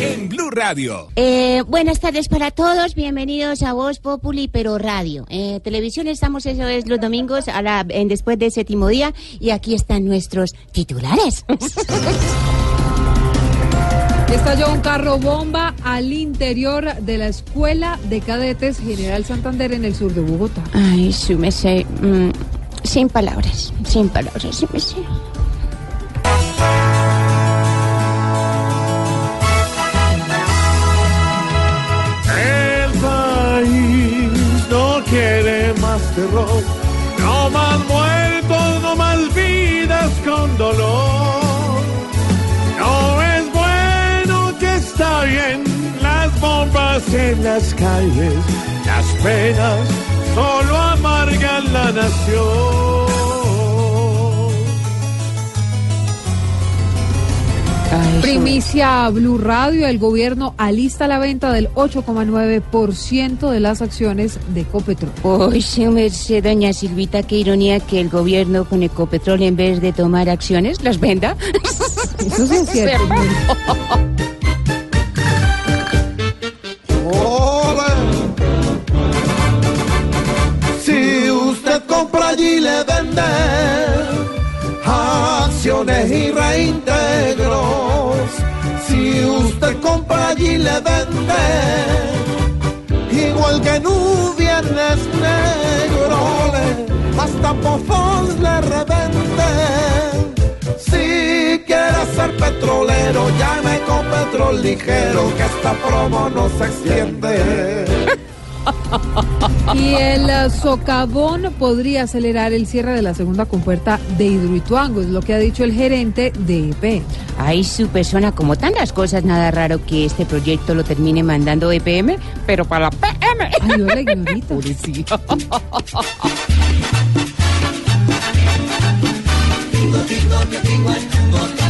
En Blue Radio. Eh, buenas tardes para todos, bienvenidos a Voz Populi, pero radio. Eh, televisión estamos, eso es, los domingos, a la- en- después del séptimo día, y aquí están nuestros titulares. Estalló un carro bomba al interior de la Escuela de Cadetes General Santander en el sur de Bogotá. Ay, súmese, mm, sin palabras, sin palabras, súmese. El país no quiere más terror, no más muertos, no más vidas con dolor. Las bombas en las calles, las penas solo amargan la nación. Ay, Primicia Blue Radio, el gobierno alista la venta del 8,9% de las acciones de Ecopetrol. Uy, súmese, doña Silvita, qué ironía que el gobierno con Ecopetrol, en vez de tomar acciones, las venda. Eso sí es cierto. allí le vende acciones y reintegros. Si usted compra allí le vende igual que en un viernes negro. le- Hasta pozos le revende. Si quiere ser petrolero, llame con petrol ligero, que esta promo no se extiende. Y el eh, socavón podría acelerar el cierre de la segunda compuerta de Hidroituango, es lo que ha dicho el gerente de EP. Ay, su persona, como tantas cosas, nada raro que este proyecto lo termine mandando EPM, pero para la PM. Ay, hola, ignorita.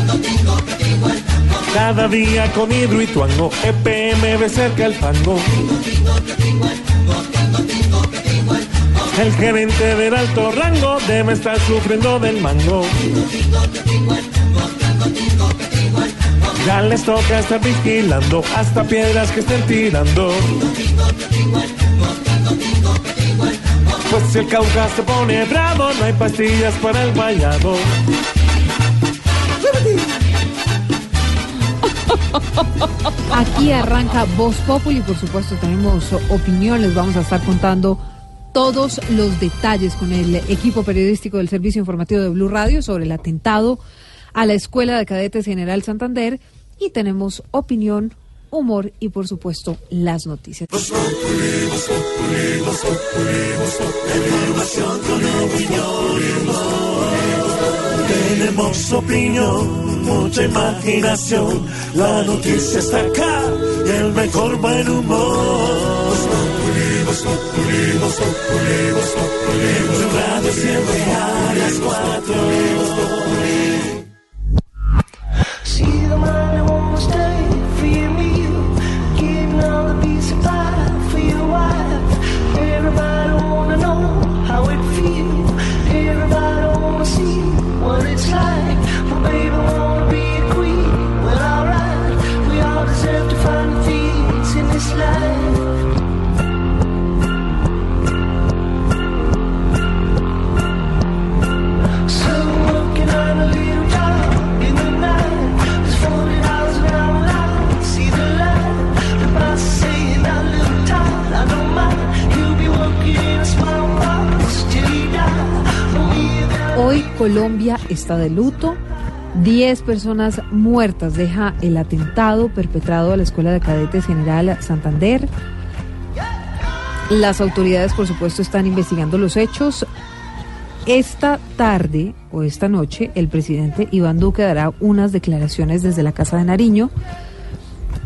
Cada día con Hidroituango, EPM ve cerca el fango. El gerente del alto rango debe estar sufriendo del mango. Ya les toca estar vigilando hasta piedras que estén tirando. Pues si el Cauca se pone bravo, no hay pastillas para el vallado. Aquí arranca Voz Populi, por supuesto tenemos opinión, les vamos a estar contando todos los detalles con el equipo periodístico del Servicio Informativo de Blue Radio sobre el atentado a la Escuela de Cadetes General Santander y tenemos opinión, humor y por supuesto las noticias. Tenemos opinión, mucha imaginación. La noticia está acá y el mejor buen humor. Tu radio siempre a las cuatro. See the money won't stay. Keeping all the piece of pie for your wife. Everybody wanna know how it feels. Everybody wanna see what it's like. Colombia está de luto. 10 personas muertas deja el atentado perpetrado a la Escuela de Cadetes General Santander. Las autoridades, por supuesto, están investigando los hechos. esta tarde o esta noche el presidente Iván Duque dará unas declaraciones desde la Casa de Nariño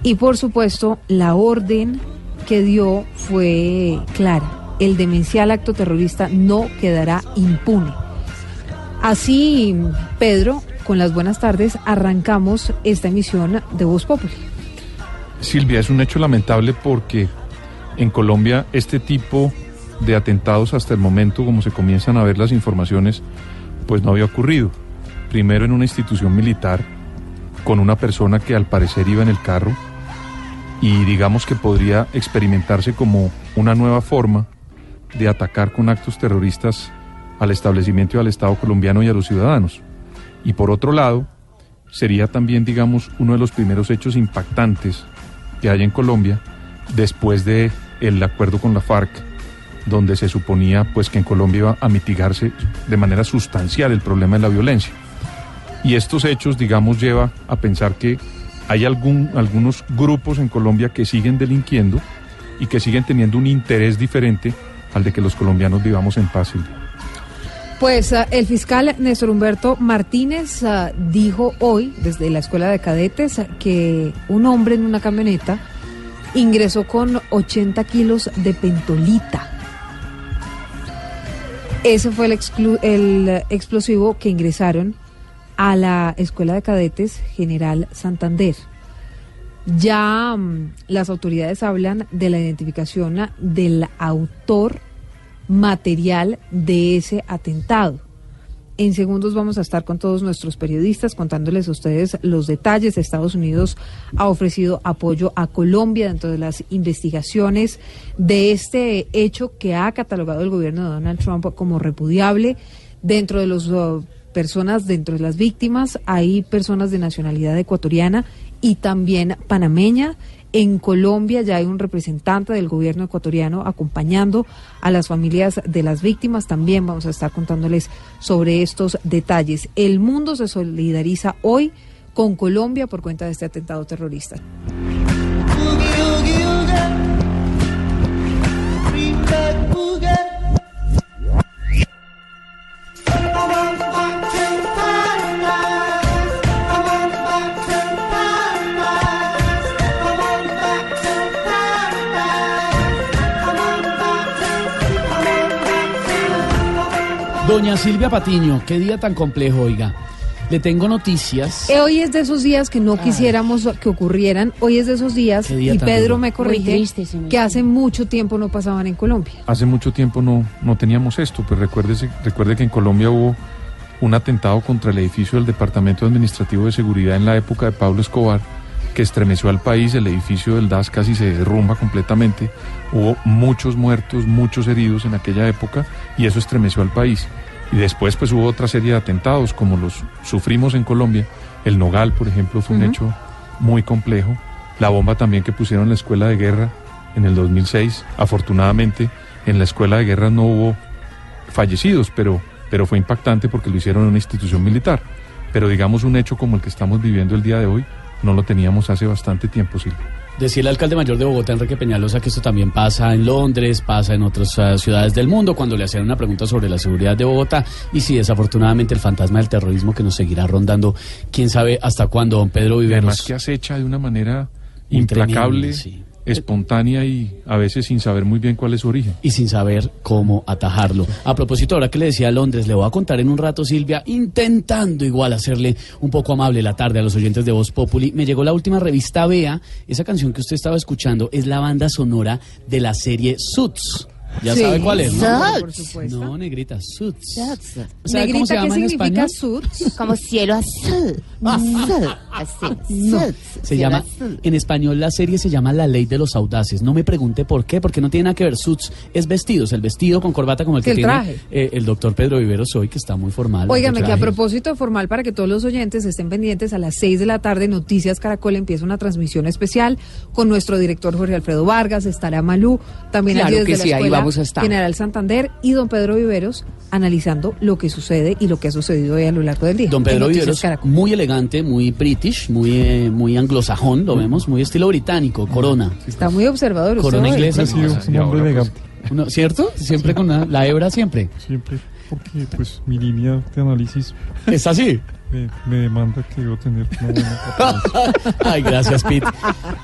y por supuesto la orden que dio fue clara. El demencial acto terrorista no quedará impune. Así, Pedro, con las buenas tardes, arrancamos esta emisión de Voz Populi. Silvia, es un hecho lamentable porque en Colombia este tipo de atentados hasta el momento, como se comienzan a ver las informaciones, pues no había ocurrido. Primero en una institución militar, con una persona que al parecer iba en el carro, y digamos que podría experimentarse como una nueva forma de atacar con actos terroristas al establecimiento y al Estado colombiano y a los ciudadanos. Y por otro lado, sería también, digamos, uno de los primeros hechos impactantes que hay en Colombia después de el acuerdo con la FARC, donde se suponía pues que en Colombia iba a mitigarse de manera sustancial el problema de la violencia. Y estos hechos, digamos, lleva a pensar que hay algún, algunos grupos en Colombia que siguen delinquiendo y que siguen teniendo un interés diferente al de que los colombianos vivamos en paz. Pues uh, el fiscal Néstor Humberto Martínez uh, dijo hoy, desde la Escuela de Cadetes, que un hombre en una camioneta ingresó con 80 kilos de pentolita. Ese fue el, explosivo que ingresaron a la Escuela de Cadetes General Santander. Ya um, las autoridades hablan de la identificación del autor material de ese atentado. En segundos vamos a estar con todos nuestros periodistas contándoles a ustedes los detalles. Estados Unidos ha ofrecido apoyo a Colombia dentro de las investigaciones de este hecho que ha catalogado el gobierno de Donald Trump como repudiable. Dentro de las uh, personas, dentro de las víctimas, hay personas de nacionalidad ecuatoriana y también panameña. En Colombia ya hay un representante del gobierno ecuatoriano acompañando a las familias de las víctimas. También vamos a estar contándoles sobre estos detalles. El mundo se solidariza hoy con Colombia por cuenta de este atentado terrorista. Doña Silvia Patiño, qué día tan complejo, oiga. Le tengo noticias. Eh, Hoy es de esos días que no quisiéramos que ocurrieran. Hoy es de esos días, día y Pedro duro. me corrige, triste, que hace. hace mucho tiempo no pasaban en Colombia. Hace mucho tiempo no, no teníamos esto, pues recuérdese, recuerde que en Colombia hubo un atentado contra el edificio del Departamento Administrativo de Seguridad en la época de Pablo Escobar, que estremeció al país, el edificio del DAS casi se derrumba completamente, hubo muchos muertos, muchos heridos en aquella época y eso estremeció al país. Y después pues hubo otra serie de atentados como los sufrimos en Colombia, el Nogal por ejemplo fue un hecho muy complejo, la bomba también que pusieron en la escuela de guerra en el 2006, afortunadamente en la escuela de guerra no hubo fallecidos, pero, pero fue impactante porque lo hicieron en una institución militar. Pero digamos un hecho como el que estamos viviendo el día de hoy, no lo teníamos hace bastante tiempo, Silvia. Decía el alcalde mayor de Bogotá, Enrique Peñalosa, que esto también pasa en Londres, pasa en otras eh, ciudades del mundo, cuando le hacían una pregunta sobre la seguridad de Bogotá. Y sí, desafortunadamente el fantasma del terrorismo que nos seguirá rondando, quién sabe hasta cuándo, don Pedro Y además Viveros. que acecha de una manera implacable, sí. Espontánea y a veces sin saber muy bien cuál es su origen. y sin saber cómo atajarlo. A propósito, ahora que le decía a Londres, le voy a contar en un rato, Silvia, intentando igual hacerle un poco amable la tarde a los oyentes de Voz Populi, me llegó la última revista Bea. Esa canción que usted estaba escuchando es la banda sonora de la serie Suits. Ya Sí. sabe cuál es, ¿no? Por supuesto. No, negrita, Suits. Suits. ¿Sabe cómo se Negrita, ¿qué en significa español? suits? Como cielo azul. Azul. Así. Suits. Se Cielo llama, azul. en español la serie se llama La Ley de los Audaces. No me pregunte por qué, porque no tiene nada que ver. Suits es vestidos, el vestido con corbata como el que El tiene traje. eh, el doctor Pedro Viveros hoy, que está muy formal. Óigame, que a propósito formal, para que todos los oyentes estén pendientes, a las 6 de la tarde, Noticias Caracol empieza una transmisión especial con nuestro director Jorge Alfredo Vargas, estará Malú, también Claro allí desde que la sí, ahí Escuela vamos a estar. General Santander y don Pedro Viveros analizando lo que sucede y lo que ha sucedido hoy a lo largo del día. Don Pedro Viveros, Caracol. muy elegante, muy british, muy, eh, muy anglosajón, lo vemos, muy estilo británico, corona. Está muy observador Corona inglesa. Sí, un hombre elegante. pues, uno- ¿Cierto? Siempre con la, la hebra, siempre. Siempre. porque pues mi línea de análisis ¿Es así? Me, me demanda que debo tener una buena capacidad. Ay, gracias, Pete.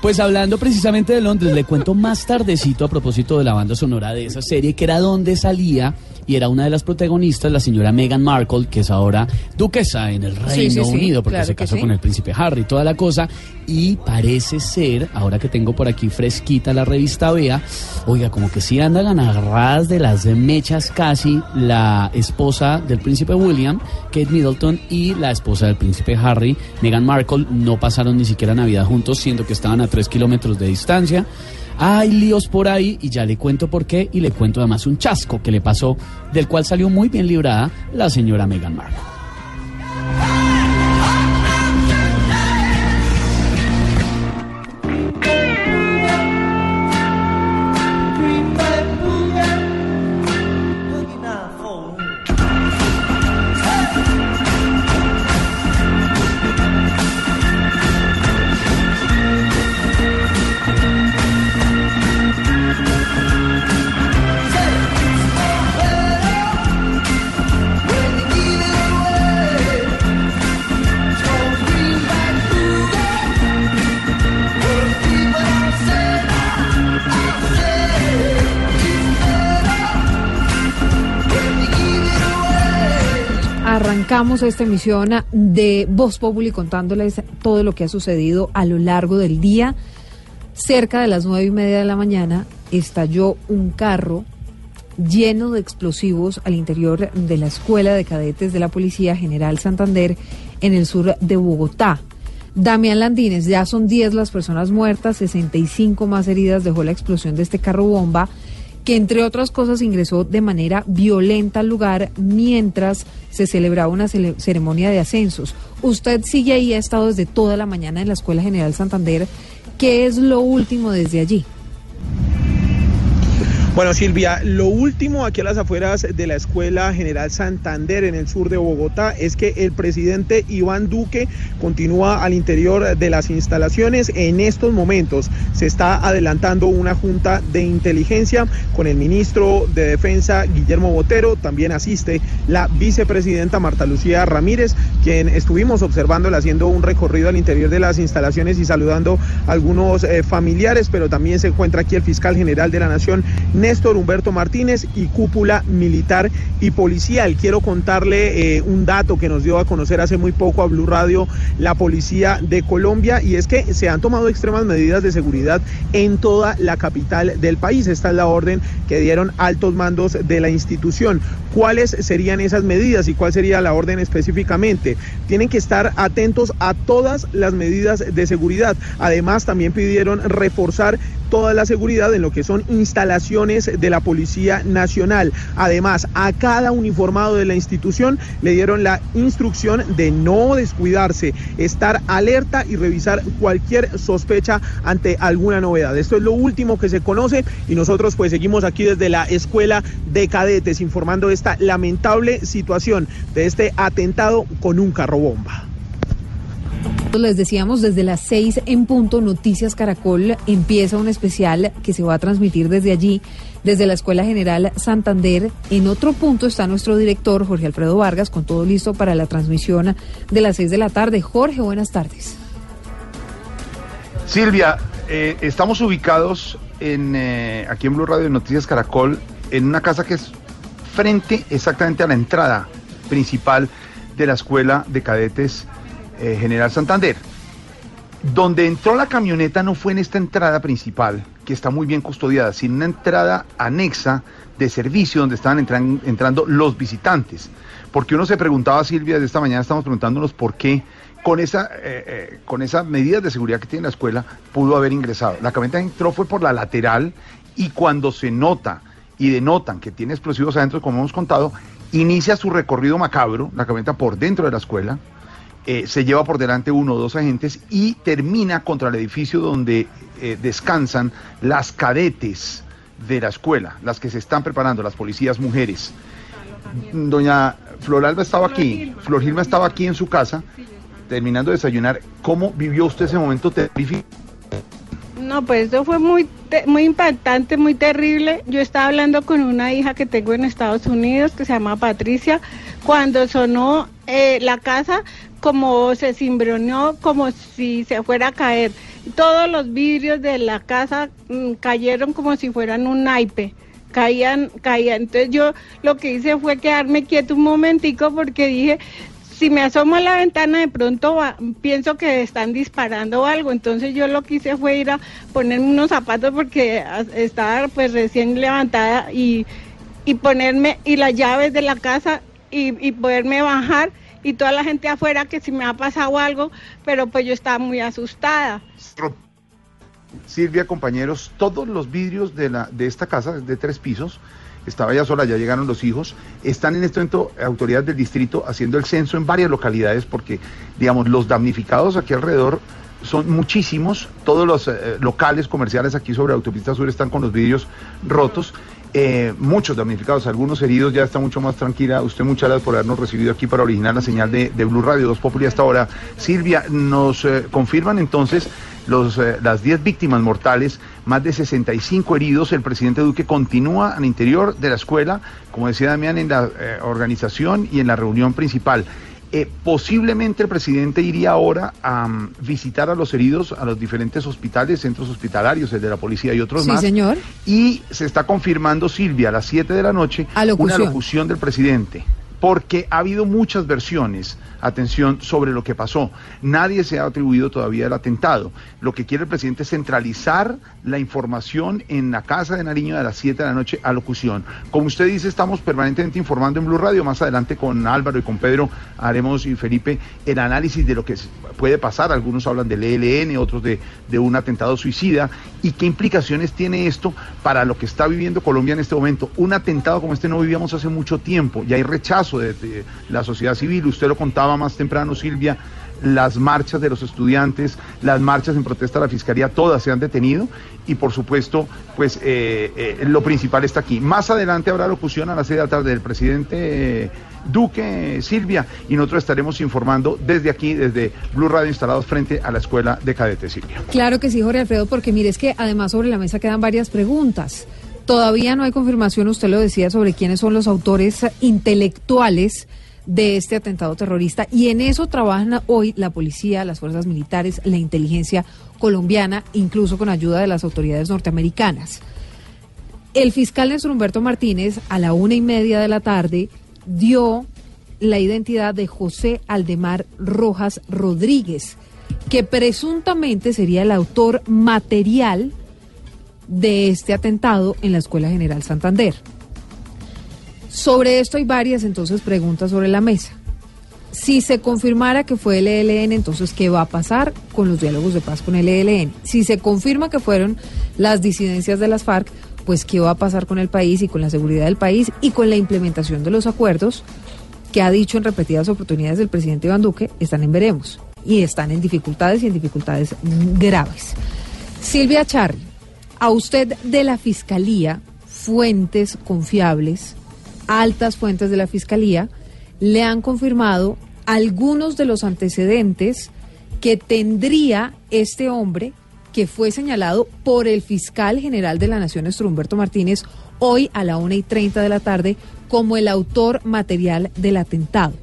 Pues hablando precisamente de Londres, le cuento más tardecito a propósito de la banda sonora de esa serie, que era donde salía y era una de las protagonistas, la señora Meghan Markle, que es ahora duquesa en el Reino Sí, sí, sí, Unido, porque claro se casó con el príncipe Harry y toda la cosa. Y parece ser, ahora que tengo por aquí fresquita la revista Bea, oiga, como que sí andan agarradas de las mechas casi la esposa del príncipe William, Kate Middleton, y la esposa del príncipe Harry, Meghan Markle, no pasaron ni siquiera Navidad juntos, siendo que estaban a tres kilómetros de distancia. Hay líos por ahí y ya le cuento por qué y le cuento además un chasco que le pasó, del cual salió muy bien librada la señora Meghan Markle. Arrancamos esta emisión de Voz Populi contándoles todo lo que ha sucedido a lo largo del día. Cerca de las nueve y media de la mañana estalló un carro lleno de explosivos al interior de la Escuela de Cadetes de la Policía General Santander en el sur de Bogotá. Damián Landines, ya son 10 las personas muertas, 65 más heridas dejó la explosión de este carro bomba que entre otras cosas ingresó de manera violenta al lugar mientras se celebraba una cele- ceremonia de ascensos. Usted sigue ahí, ha estado desde toda la mañana en la Escuela General Santander. ¿Qué es lo último desde allí? Bueno, Silvia, lo último aquí a las afueras de la Escuela General Santander en el sur de Bogotá es que el presidente Iván Duque continúa al interior de las instalaciones. En estos momentos se está adelantando una junta de inteligencia con el ministro de Defensa Guillermo Botero. También asiste la vicepresidenta Marta Lucía Ramírez, quien estuvimos observándola haciendo un recorrido al interior de las instalaciones y saludando a algunos eh, familiares, pero también se encuentra aquí el fiscal general de la Nación, Néstor Humberto Martínez, y cúpula militar y policial. Quiero contarle eh, un dato que nos dio a conocer hace muy poco a Blue Radio la policía de Colombia, y es que se han tomado extremas medidas de seguridad en toda la capital del país. Esta es la orden que dieron altos mandos de la institución. ¿Cuáles serían esas medidas y cuál sería la orden específicamente? Tienen que estar atentos a todas las medidas de seguridad. Además, también pidieron reforzar toda la seguridad en lo que son instalaciones de la Policía Nacional. Además, a cada uniformado de la institución le dieron la instrucción de no descuidarse, estar alerta y revisar cualquier sospecha ante alguna novedad. Esto es lo último que se conoce y nosotros pues seguimos aquí desde la Escuela de Cadetes informando esta lamentable situación de este atentado con un carro bomba. Les decíamos desde las seis en punto, Noticias Caracol empieza un especial que se va a transmitir desde allí, desde la Escuela General Santander. En otro punto está nuestro director, Jorge Alfredo Vargas, con todo listo para la transmisión de las seis de la tarde. Jorge, buenas tardes. Silvia, eh, estamos ubicados en, eh, aquí en Blue Radio de Noticias Caracol, en una casa que es frente exactamente a la entrada principal de la Escuela de Cadetes eh, General Santander. Donde entró la camioneta no fue en esta entrada principal, que está muy bien custodiada, sino una entrada anexa de servicio donde estaban entran- entrando los visitantes. Porque uno se preguntaba, Silvia, de esta mañana estamos preguntándonos por qué con esa, eh, eh, con esas medidas de seguridad que tiene la escuela pudo haber ingresado. La camioneta entró fue por la lateral y cuando se nota y denotan que tiene explosivos adentro, como hemos contado, inicia su recorrido macabro, la camioneta por dentro de la escuela, eh, se lleva por delante uno o dos agentes y termina contra el edificio donde eh, descansan las cadetes de la escuela, las que se están preparando, las policías mujeres. Doña Floralba estaba aquí, Flor Gilma estaba aquí en su casa, terminando de desayunar. ¿Cómo vivió usted ese momento terrífico? No, pues eso fue muy, muy impactante, muy terrible. Yo estaba hablando con una hija que tengo en Estados Unidos que se llama Patricia. Cuando sonó eh, la casa, como se cimbroneó, como si se fuera a caer. Todos los vidrios de la casa mm, cayeron como si fueran un naipe. Caían, caían. Entonces yo lo que hice fue quedarme quieto un momentico porque dije, si me asomo a la ventana de pronto pienso que están disparando algo, entonces yo lo que hice fue ir a ponerme unos zapatos porque a- estaba pues recién levantada y, y ponerme y las llaves de la casa y, y poderme bajar y toda la gente afuera que si me ha pasado algo, pero pues yo estaba muy asustada. Silvia, compañeros, todos los vidrios de, la, de esta casa, de tres pisos, estaba ya sola, ya llegaron los hijos, están en este momento autoridades del distrito haciendo el censo en varias localidades porque, digamos, los damnificados aquí alrededor son muchísimos, todos los eh, locales comerciales aquí sobre Autopista Sur están con los vidrios rotos. eh, muchos damnificados, algunos heridos, ya está mucho más tranquila. Usted muchas gracias por habernos recibido aquí para originar la señal de, Blue Radio 2 Populi hasta ahora. Silvia, nos eh, confirman entonces los, las 10 víctimas mortales, más de 65 heridos. El presidente Duque continúa al interior de la escuela, como decía Damián, en la eh, organización y en la reunión principal. Eh, posiblemente el presidente iría ahora a mm, visitar a los heridos a los diferentes hospitales, centros hospitalarios, el de la policía y otros Sí, más. señor. Y se está confirmando, Silvia, a las 7 de la noche, Alocución. una locución del presidente. Porque ha habido muchas versiones, atención, sobre lo que pasó. Nadie se ha atribuido todavía el atentado. Lo que quiere el presidente es centralizar la información en la casa de Nariño a las 7 de la noche, alocución. Como usted dice, estamos permanentemente informando en Blue Radio. Más adelante con Álvaro y con Pedro haremos y Felipe el análisis de lo que puede pasar. Algunos hablan del ELN, otros de, de un atentado suicida. ¿Y qué implicaciones tiene esto para lo que está viviendo Colombia en este momento? Un atentado como este no vivíamos hace mucho tiempo y hay rechazo de, de la sociedad civil. Usted lo contaba más temprano, Silvia. Las marchas de los estudiantes, las marchas en protesta a la fiscalía, todas se han detenido y por supuesto, pues eh, eh, lo principal está aquí. Más adelante habrá locución a las seis de la tarde del presidente Duque, Silvia, y nosotros estaremos informando desde aquí, desde Blue Radio, instalados frente a la escuela de cadetes, Silvia. Claro que sí, Jorge Alfredo, porque mire, es que además sobre la mesa quedan varias preguntas. Todavía no hay confirmación, usted lo decía, sobre quiénes son los autores intelectuales de este atentado terrorista y en eso trabajan hoy la policía, las fuerzas militares, la inteligencia colombiana, incluso con ayuda de las autoridades norteamericanas. El fiscal Néstor Humberto Martínez a la una y media de la tarde dio la identidad de José Aldemar Rojas Rodríguez, que presuntamente sería el autor material de este atentado en la Escuela General Santander. Sobre esto hay varias entonces preguntas sobre la mesa. Si se confirmara que fue el ELN, entonces ¿qué va a pasar con los diálogos de paz con el ELN? Si se confirma que fueron las disidencias de las FARC, pues ¿qué va a pasar con el país y con la seguridad del país y con la implementación de los acuerdos que ha dicho en repetidas oportunidades el presidente Iván Duque, están en veremos y están en dificultades y en dificultades graves. Silvia Charri, a usted de la Fiscalía, fuentes confiables, altas fuentes de la Fiscalía, le han confirmado algunos de los antecedentes que tendría este hombre que fue señalado por el fiscal general de la Nación, Néstor Humberto Martínez, hoy a la una y treinta de la tarde, como el autor material del atentado.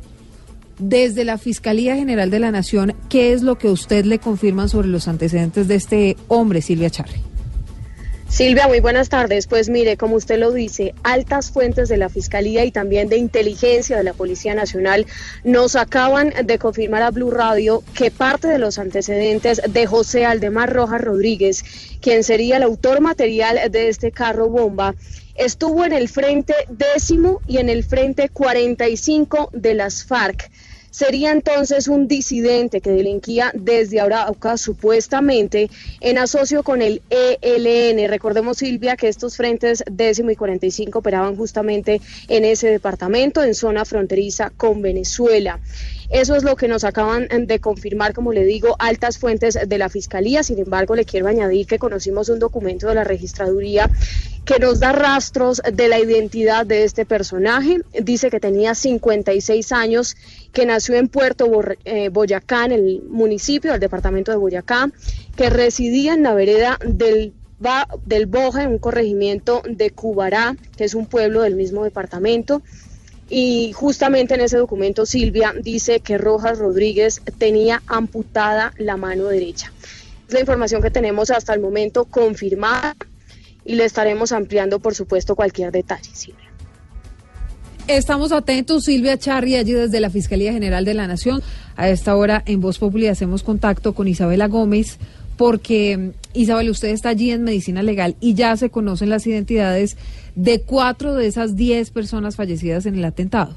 Desde la Fiscalía General de la Nación, ¿qué es lo que usted le confirman sobre los antecedentes de este hombre, Silvia Charri? Silvia, muy buenas tardes. Pues mire, como usted lo dice, altas fuentes de la Fiscalía y también de inteligencia de la Policía Nacional nos acaban de confirmar a Blue Radio que parte de los antecedentes de José Aldemar Rojas Rodríguez, quien sería el autor material de este carro bomba, estuvo en el frente décimo y en el frente 45 de las FARC. Sería entonces un disidente que delinquía desde Arauca supuestamente en asocio con el ELN. Recordemos, Silvia, que estos frentes décimo y 45 operaban justamente en ese departamento, en zona fronteriza con Venezuela. Eso es lo que nos acaban de confirmar, como le digo, altas fuentes de la Fiscalía. Sin embargo, le quiero añadir que conocimos un documento de la registraduría que nos da rastros de la identidad de este personaje. Dice que tenía 56 años, que nació en Puerto eh, Boyacá, en el municipio del departamento de Boyacá, que residía en la vereda del Boja, en un corregimiento de Cubará, que es un pueblo del mismo departamento. Y justamente en ese documento Silvia dice que Rojas Rodríguez tenía amputada la mano derecha. Es la información que tenemos hasta el momento confirmada y le estaremos ampliando, por supuesto, cualquier detalle. Silvia. Estamos atentos, Silvia Charri, allí desde la Fiscalía General de la Nación. A esta hora en Voz Populi hacemos contacto con Isabela Gómez porque, mm, Isabel, usted está allí en Medicina Legal y ya se conocen las identidades de cuatro de esas diez personas fallecidas en el atentado.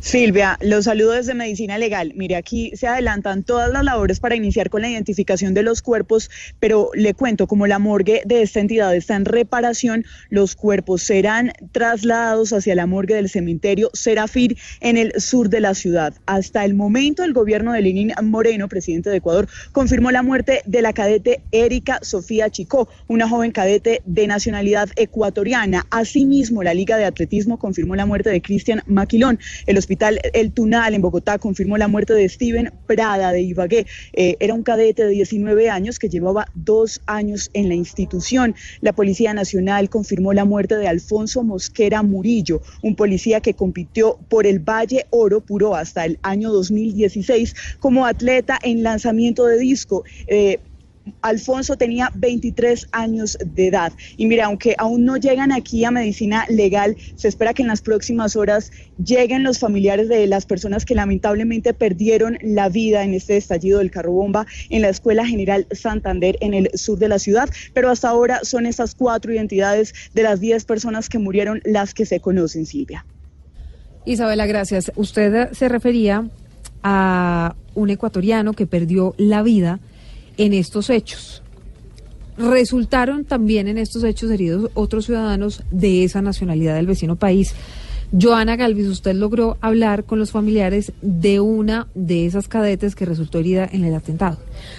Silvia, los saludo desde Medicina Legal. Mire, aquí se adelantan todas las labores para iniciar con la identificación de los cuerpos, pero le cuento, como la morgue de esta entidad está en reparación, los cuerpos serán trasladados hacia la morgue del cementerio Serafir en el sur de la ciudad. Hasta el momento, el gobierno de Lenín Moreno, presidente de Ecuador, confirmó la muerte de la cadete Erika Sofía Chicó, una joven cadete de nacionalidad ecuatoriana. Asimismo, la Liga de Atletismo confirmó la muerte de Cristian Maquilón. El Hospital El Tunal en Bogotá confirmó la muerte de Steven Prada de Ibagué. Eh, era un cadete de 19 años que llevaba dos años en la institución. La Policía Nacional confirmó la muerte de Alfonso Mosquera Murillo, un policía que compitió por el Valle Oro Puro hasta el año 2016 como atleta en lanzamiento de disco. Eh, Alfonso tenía 23 años de edad. Y mira, aunque aún no llegan aquí a medicina legal, se espera que en las próximas horas lleguen los familiares de las personas que lamentablemente perdieron la vida en este estallido del carro bomba en la Escuela General Santander en el sur de la ciudad. Pero hasta ahora son esas cuatro identidades de las 10 personas que murieron las que se conocen, Silvia. Isabela, gracias. Usted se refería a un ecuatoriano que perdió la vida en estos hechos. Resultaron también en estos hechos heridos otros ciudadanos de esa nacionalidad del vecino país. Joana Galvis, usted logró hablar con los familiares de una de esas cadetes que resultó herida en el atentado.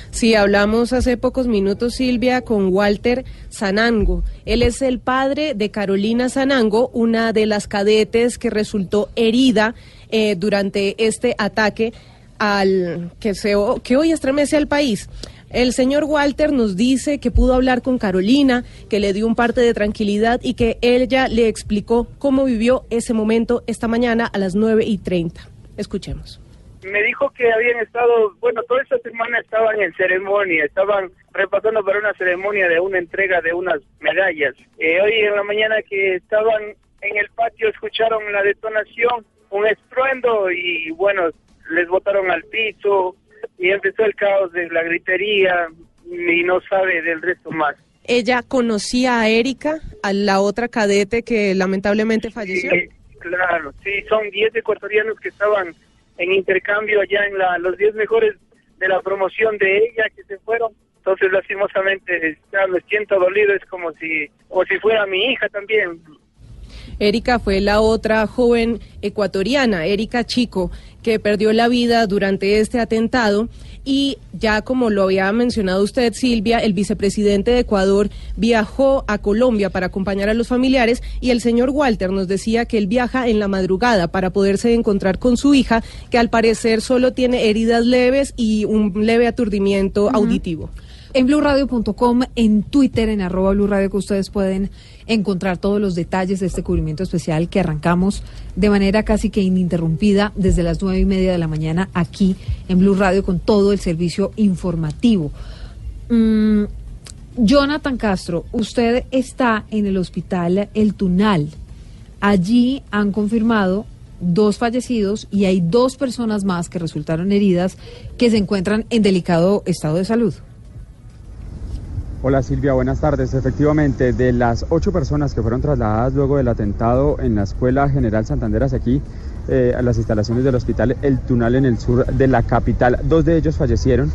Sí, hablamos hace pocos minutos, Silvia, con Walter Sanango. Él es el padre de Carolina Sanango, una de las cadetes que resultó herida eh, durante este ataque al que, se, que hoy estremece al país. El señor Walter nos dice que pudo hablar con Carolina, que le dio un parte de tranquilidad y que ella le explicó cómo vivió ese momento esta mañana a las 9 y 30. Escuchemos. Me dijo que habían estado, bueno, toda esta semana estaban en ceremonia, estaban repasando para una ceremonia de una entrega de unas medallas. Eh, hoy en la mañana que estaban en el patio escucharon la detonación, un estruendo y bueno, les botaron al piso, y empezó el caos de la gritería y no sabe del resto más. ¿Ella conocía a Erika, a la otra cadete que lamentablemente falleció? Sí, claro, sí, son 10 ecuatorianos que estaban en intercambio allá en la, los 10 mejores de la promoción de ella que se fueron. Entonces, lastimosamente, ya me siento dolido, es como si, como si fuera mi hija también. Erika fue la otra joven ecuatoriana, Erika Chico, que perdió la vida durante este atentado. Y ya como lo había mencionado usted, Silvia, el vicepresidente de Ecuador viajó a Colombia para acompañar a los familiares y el señor Walter nos decía que él viaja en la madrugada para poderse encontrar con su hija, que al parecer solo tiene heridas leves y un leve aturdimiento uh -huh. auditivo. En blurradio.com, en Twitter, en arroba blurradio, que ustedes pueden encontrar todos los detalles de este cubrimiento especial que arrancamos de manera casi que ininterrumpida desde las nueve y media de la mañana aquí en Blue Radio con todo el servicio informativo. Mm, Jonathan Castro, usted está en el hospital El Tunal. Allí han confirmado dos fallecidos y hay dos personas más que resultaron heridas que se encuentran en delicado estado de salud. Hola Silvia, buenas tardes. Efectivamente, de las ocho personas que fueron trasladadas luego del atentado en la Escuela General Santander aquí, eh, a las instalaciones del hospital El Tunal en el sur de la capital, dos de ellos fallecieron.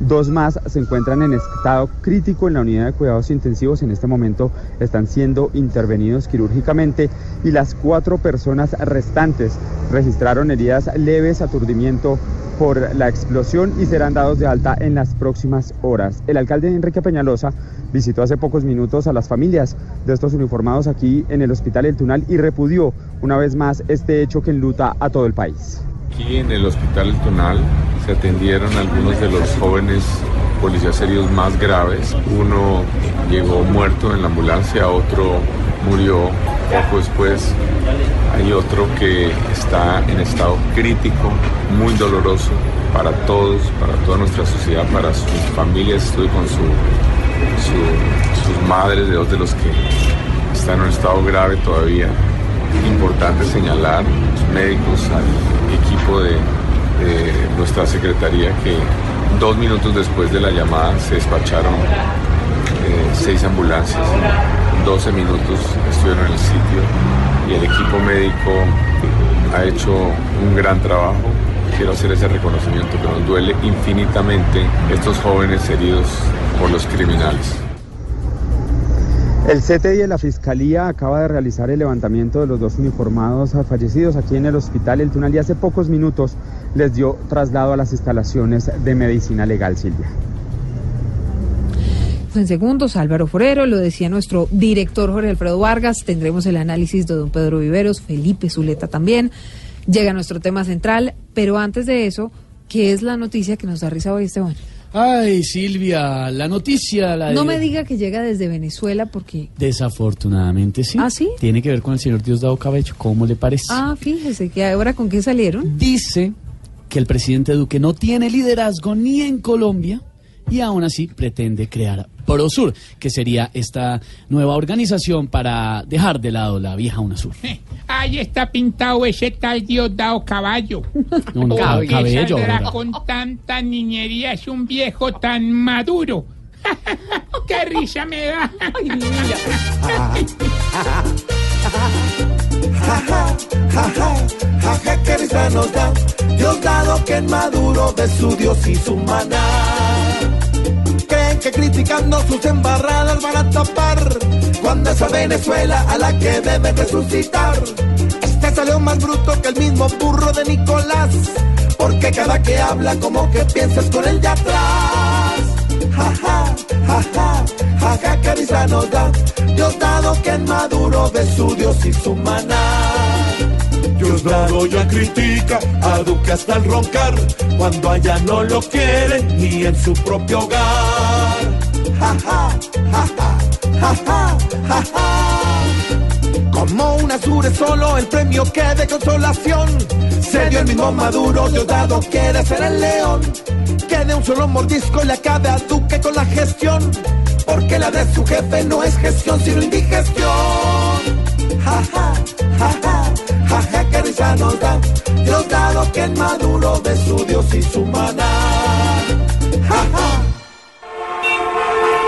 Dos más se encuentran en estado crítico en la unidad de cuidados intensivos. En este momento están siendo intervenidos quirúrgicamente y las cuatro personas restantes registraron heridas leves, aturdimiento por la explosión y serán dados de alta en las próximas horas. El alcalde Enrique Peñalosa visitó hace pocos minutos a las familias de estos uniformados aquí en el Hospital El Tunal y repudió una vez más este hecho que enluta a todo el país. Aquí en el Hospital El Tunal se atendieron algunos de los jóvenes policías heridos más graves. Uno llegó muerto en la ambulancia, otro murió poco después. Hay otro que está en estado crítico, muy doloroso para todos, para toda nuestra sociedad, para sus familias. Estoy con su, su- sus madres, de dos de los que están en un estado grave todavía. Importante señalar los médicos, al de nuestra secretaría que dos minutos después de la llamada se despacharon eh, seis ambulancias. 12 minutos estuvieron en el sitio y el equipo médico ha hecho un gran trabajo. Quiero hacer ese reconocimiento que nos duele infinitamente estos jóvenes heridos por los criminales. El CTI de la Fiscalía acaba de realizar el levantamiento de los dos uniformados fallecidos aquí en el Hospital El Tunal y hace pocos minutos les dio traslado a las instalaciones de medicina legal, Silvia. En segundos, Álvaro Forero, lo decía nuestro director Jorge Alfredo Vargas, tendremos el análisis de don Pedro Viveros, Felipe Zuleta también, llega nuestro tema central, pero antes de eso, ¿qué es la noticia que nos da risa hoy, Esteban? Ay, Silvia, la noticia... La No de- me diga que llega desde Venezuela porque... Desafortunadamente sí. ¿Ah, sí? Tiene que ver con el señor Diosdado Cabello. ¿Cómo le parece? Ah, fíjese que ahora con qué salieron. Dice que el presidente Duque no tiene liderazgo ni en Colombia y aún así pretende crear Prosur, que sería esta nueva organización para dejar de lado la vieja UNASUR. Ahí está pintado ese tal Diosdado Caballo. No, no, ¿Por cab- qué cabello, saldrá con tanta niñería es un viejo tan maduro. ¡Qué risa me da! Qué risa nos da. Dios dado que en Maduro ve su Dios y su maná. Que criticando sus embarradas van a tapar cuando es a Venezuela a la que deben resucitar. Este salió más bruto que el mismo burro de Nicolás, porque cada que habla como que piensas con el de atrás. Jaja, jaja, jaja, qué risa nos da. Dios dado que en Maduro ve su Dios y su maná. Diosdado ya critica a Duque hasta el roncar cuando allá no lo quiere ni en su propio hogar. Ja, ja, ja, ja. Como una sur es solo el premio que de consolación se dio el mismo Maduro. Diosdado quiere ser el león que de un solo mordisco le acabe a Duque con la gestión. Porque la de su jefe no es gestión sino indigestión. Ja, ja, ja, ja, ja, ja, qué risa nos da. Dios dado que en Maduro ve su Dios y su maná. Ja.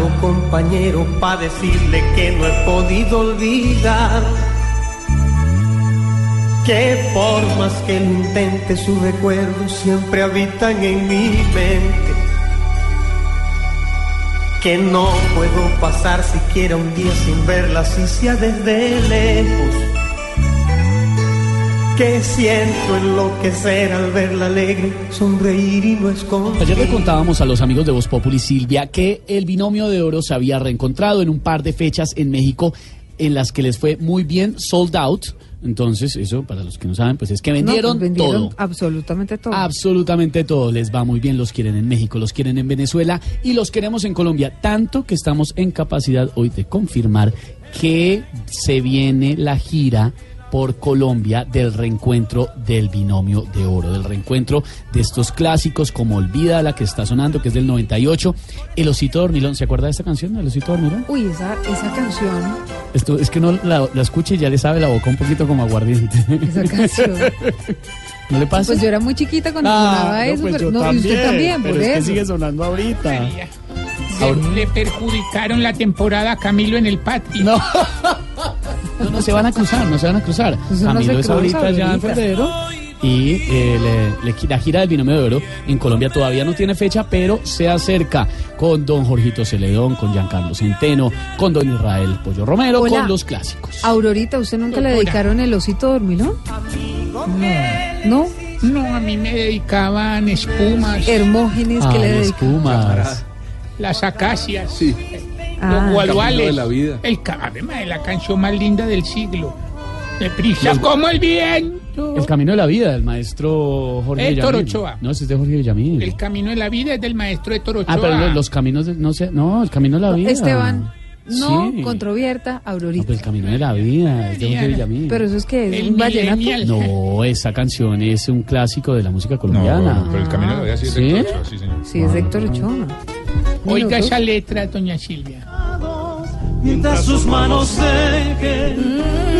¿Cómo hago, compañero, para decirle que no he podido olvidar? Que por más que lo intente, sus recuerdos siempre habitan en mi mente. Que no puedo pasar siquiera un día sin verla, si sea desde lejos que siento enloquecer al verla alegre, sonreír y no esconder. Ayer le contábamos a los amigos de Voz Populi Silvia que el binomio de oro se había reencontrado en un par de fechas en México en las que les fue muy bien sold out. Entonces, eso para los que no saben, pues es que vendieron, No, pues vendieron todo. absolutamente todo. Absolutamente todo les va muy bien, los quieren en México, los quieren en Venezuela y los queremos en Colombia, tanto que estamos en capacidad hoy de confirmar que se viene la gira por Colombia del reencuentro del binomio de oro, del reencuentro de estos clásicos como Olvida, la que está sonando, que es del 98, El Osito Dormilón, ¿se acuerda de esta canción, El Osito Dormilón? Uy, esa, esa canción, Esto, es que no la, la escucha y ya le sabe la boca un poquito como aguardiente. esa canción. ¿No le pasa? Pues yo era muy chiquita cuando Ah, sonaba no, eso, pues pero yo no, y usted también, por pero es que eso. sigue sonando ahorita. Le, le perjudicaron la temporada a Camilo en el patio. No. No, no se van a cruzar, no se van a cruzar. Eso no Camilo se es ahorita ya en febrero. Y eh, le- le- la gira del binomio de oro en Colombia todavía no tiene fecha, pero se acerca con don Jorgito Celedón, con Giancarlo Centeno, con don Israel Pollo Romero, Hola. con los clásicos. Aurorita, ¿usted nunca le dedicaron el osito dormilón? No. No, a mí me dedicaban espumas. Hermógenes que le Ay, dedicaron. espumas. Las acacias. Sí. Ah. Los guaduales. Camino de la vida. El además, la canción más linda del siglo. Deprisa Los- como el viento. El camino de la vida del maestro Jorge Héctor. Ochoa. No, ese es de Jorge Villamil. El camino de la vida es del maestro Héctor Ochoa. Ah, pero los, los caminos, de- no sé, no, el camino de la vida. Esteban, no, Sí. controvierta, No, Aurorita. pero el camino de la vida, es de Jorge Villamil. Pero eso es que es El un vallenato. No, esa canción es un clásico de la música colombiana. pero el camino de la vida sí es de Héctor Ochoa, sí, señor. Sí, es Héctor Ochoa. Oiga esa letra, doña Silvia. Mientras sus manos dejen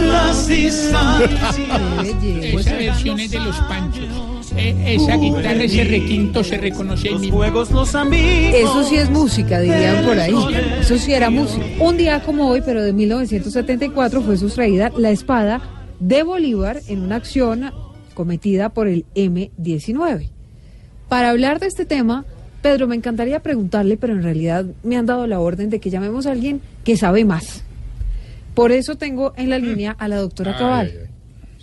las distancias. Esa versión es de los panchos. Eh, esa guitarra, ese requinto se reconoce ahí mismo. Juegos los amigos. Eso sí es música, dirían por ahí. Eso sí era música. Un día como hoy, pero de 1974, fue sustraída la espada de Bolívar en una acción cometida por el M-19. Para hablar de este tema, Pedro, me encantaría preguntarle, pero en realidad me han dado la orden de que llamemos a alguien que sabe más. Por eso tengo en la línea a la doctora Cabal.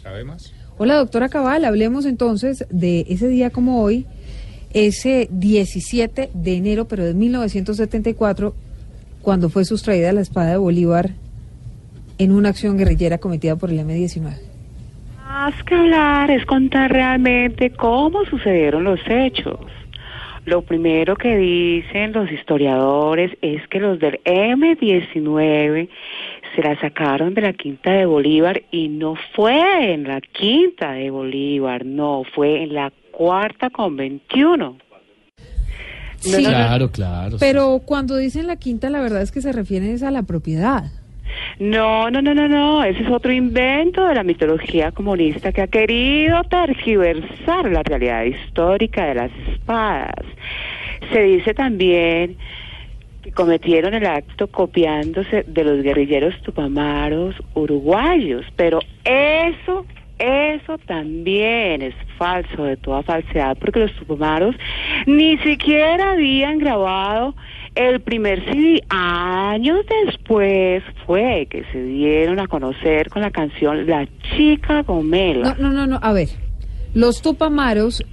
¿Sabe más? Hola, doctora Cabal, hablemos entonces de ese día como hoy, ese 17 de enero, pero de 1974, cuando fue sustraída la espada de Bolívar en una acción guerrillera cometida por el M-19. Más que hablar es contar realmente cómo sucedieron los hechos. Lo primero que dicen los historiadores es que los del M-19 se la sacaron de la quinta de Bolívar y no fue en la quinta de Bolívar, no, fue en la cuarta con 21. Sí, Claro, claro. Pero cuando dicen la quinta, la verdad es que se refieren es a la propiedad. No, no, no, no, no, ese es otro invento de la mitología comunista que ha querido tergiversar la realidad histórica de las espadas. Se dice también que cometieron el acto copiándose de los guerrilleros tupamaros uruguayos, pero eso, eso también es falso de toda falsedad, porque los tupamaros ni siquiera habían grabado el primer CD. Años después fue que se dieron a conocer con la canción La Chica Gomela. No, no, no, no. A ver, los Tupamaros,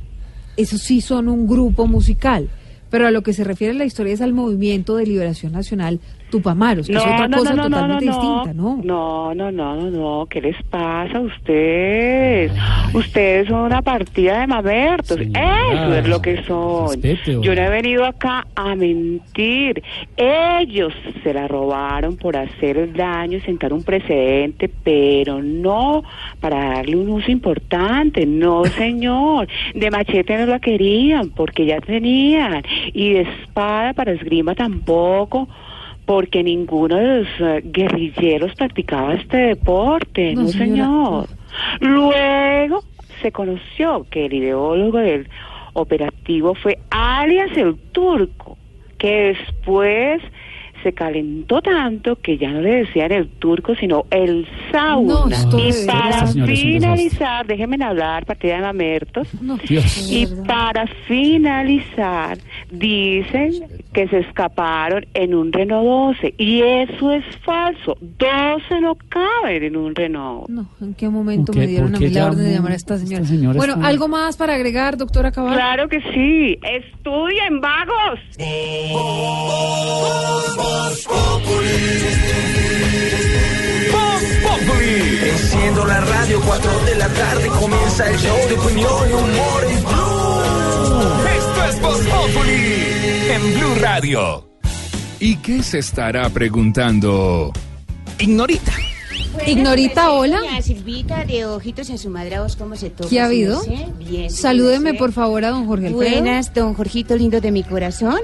esos sí son un grupo musical. Pero a lo que se refiere la historia es al movimiento de liberación nacional Tupamaros, que es otra cosa totalmente distinta, ¿no? No, no, no, no, no, ¿qué les pasa a ustedes? Ustedes son una partida de mamertos, eso es lo que son. Respete, Yo no he venido acá a mentir. Ellos se la robaron por hacer daño, sentar un precedente, pero no para darle un uso importante, no señor. De machete no la querían porque ya tenían y de espada para esgrima tampoco porque ninguno de los eh, guerrilleros practicaba este deporte, No, no, señor. Luego se conoció que el ideólogo del operativo fue alias el turco, que después se calentó tanto que ya no le decían el turco, sino el sauna. No, y para finalizar, déjenme hablar, partida de mamertos. Dios. Y para finalizar, dicen que se escaparon en un Renault 12. Y eso es falso. 12 no caben en un Renault. No, ¿en qué momento ¿Por qué- me dieron a mí la orden de llamar a esta señora? esta señora bueno, está- ¿algo más para agregar, doctora Cabal? Claro que sí. Estudien, vagos. Enciendo la radio, 4 de la tarde comienza el show de opinión y humor en Blue. Esto es Voz Populi en Blue Radio. ¿Y qué se estará preguntando? Ignorita. Ignorita, hola. Doña Silvita, de ojitos en su madre, ¿a vos cómo se toca? ¿Qué ha habido? Bien. Salúdeme, por favor, a don Jorge Alfredo. Buenas, don Jorgito lindo de mi corazón.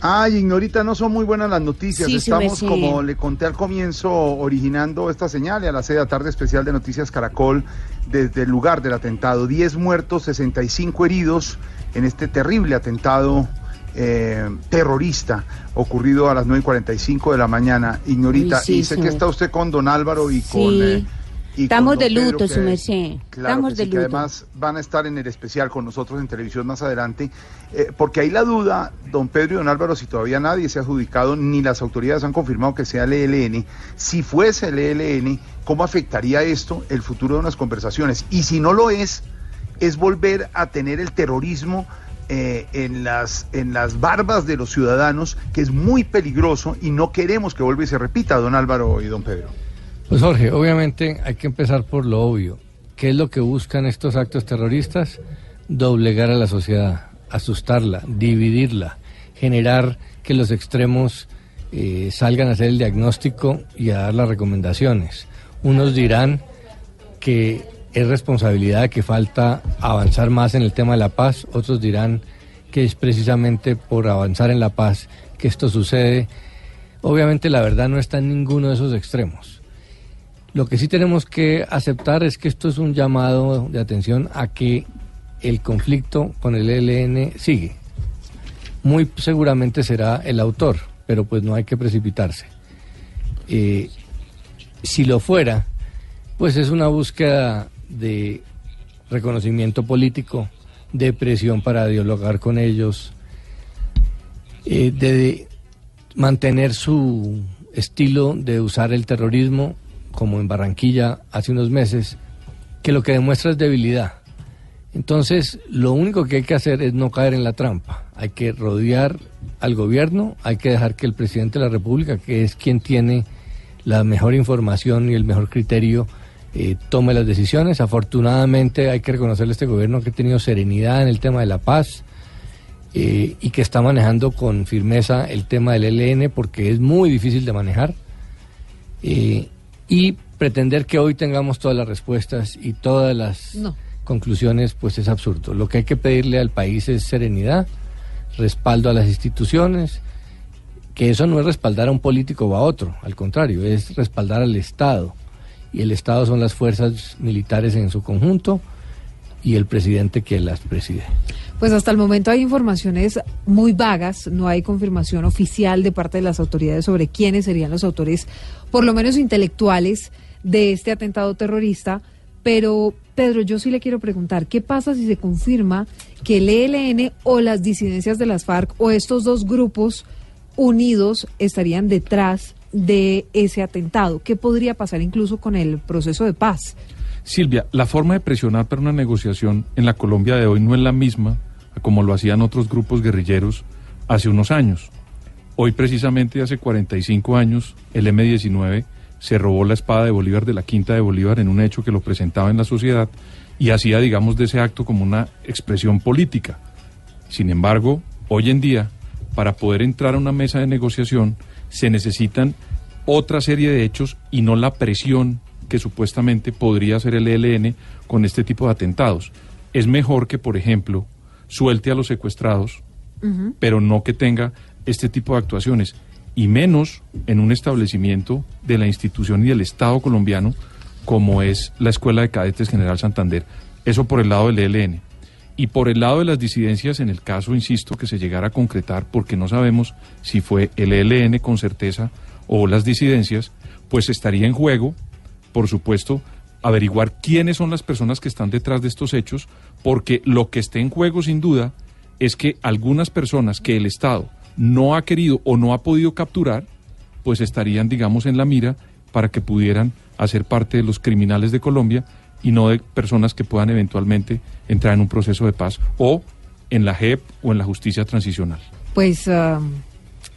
Ay, Ignorita, no son muy buenas las noticias. Sí, Estamos, como le conté al comienzo, originando esta señal y a la sede de la tarde especial de Noticias Caracol desde el lugar del atentado. 10 muertos, 65 heridos en este terrible atentado eh, terrorista ocurrido a las 9.45 de la mañana. Ignorita, y sé que está usted con Don Álvaro y con... Eh, Estamos de Pedro, luto, su merced. Claro Estamos que de sí, que luto. además van a estar en el especial con nosotros en televisión más adelante, eh, porque hay la duda, don Pedro y don Álvaro, si todavía nadie se ha adjudicado, ni las autoridades han confirmado que sea el ELN, si fuese el ELN, ¿cómo afectaría esto el futuro de unas conversaciones? Y si no lo es, es volver a tener el terrorismo eh, en, las, en las barbas de los ciudadanos, que es muy peligroso y no queremos que vuelva y se repita, don Álvaro y don Pedro. Pues Jorge, obviamente hay que empezar por lo obvio. ¿Qué es lo que buscan estos actos terroristas? Doblegar a la sociedad, asustarla, dividirla, generar que los extremos eh, salgan a hacer el diagnóstico y a dar las recomendaciones. Unos dirán que es responsabilidad que falta avanzar más en el tema de la paz, otros dirán que es precisamente por avanzar en la paz que esto sucede. Obviamente la verdad no está en ninguno de esos extremos. Lo que sí tenemos que aceptar es que esto es un llamado de atención a que el conflicto con el ELN sigue. Muy seguramente será el autor, pero pues no hay que precipitarse. Eh, si lo fuera, pues es una búsqueda de reconocimiento político, de presión para dialogar con ellos, eh, de mantener su estilo de usar el terrorismo, como en Barranquilla hace unos meses, que lo que demuestra es debilidad. Entonces, lo único que hay que hacer es no caer en la trampa. Hay que rodear al gobierno, hay que dejar que el presidente de la República, que es quien tiene la mejor información y el mejor criterio, eh, tome las decisiones. Afortunadamente hay que reconocerle a este gobierno que ha tenido serenidad en el tema de la paz eh, y que está manejando con firmeza el tema del ELN porque es muy difícil de manejar. Eh, y pretender que hoy tengamos todas las respuestas y todas las No. conclusiones, pues es absurdo. Lo que hay que pedirle al país es serenidad, respaldo a las instituciones, que eso no es respaldar a un político o a otro, al contrario, es respaldar al Estado. Y el Estado son las fuerzas militares en su conjunto y el presidente que las preside. Pues hasta el momento hay informaciones muy vagas, no hay confirmación oficial de parte de las autoridades sobre quiénes serían los autores, por lo menos intelectuales, de este atentado terrorista. Pero, Pedro, yo sí le quiero preguntar, ¿qué pasa si se confirma que el ELN o las disidencias de las FARC o estos dos grupos unidos estarían detrás de ese atentado? ¿Qué podría pasar incluso con el proceso de paz? Silvia, la forma de presionar para una negociación en la Colombia de hoy no es la misma como lo hacían otros grupos guerrilleros hace unos años. Hoy precisamente hace 45 años el M-19 se robó la espada de Bolívar de la Quinta de Bolívar en un hecho que lo presentaba en la sociedad y hacía, digamos, de ese acto como una expresión política. Sin embargo, hoy en día, para poder entrar a una mesa de negociación, se necesitan otra serie de hechos y no la presión que supuestamente podría hacer el ELN con este tipo de atentados. Es mejor que, por ejemplo, suelte a los secuestrados, pero no que tenga este tipo de actuaciones, y menos en un establecimiento de la institución y del Estado colombiano como es la Escuela de Cadetes General Santander. Eso por el lado del ELN. Y por el lado de las disidencias, en el caso, insisto, que se llegara a concretar, porque no sabemos si fue el ELN con certeza o las disidencias, pues estaría en juego, por supuesto, averiguar quiénes son las personas que están detrás de estos hechos, porque lo que esté en juego, sin duda, es que algunas personas que el Estado no ha querido o no ha podido capturar, pues estarían, digamos, en la mira para que pudieran hacer parte de los criminales de Colombia y no de personas que puedan eventualmente entrar en un proceso de paz o en la JEP o en la justicia transicional. Pues ah,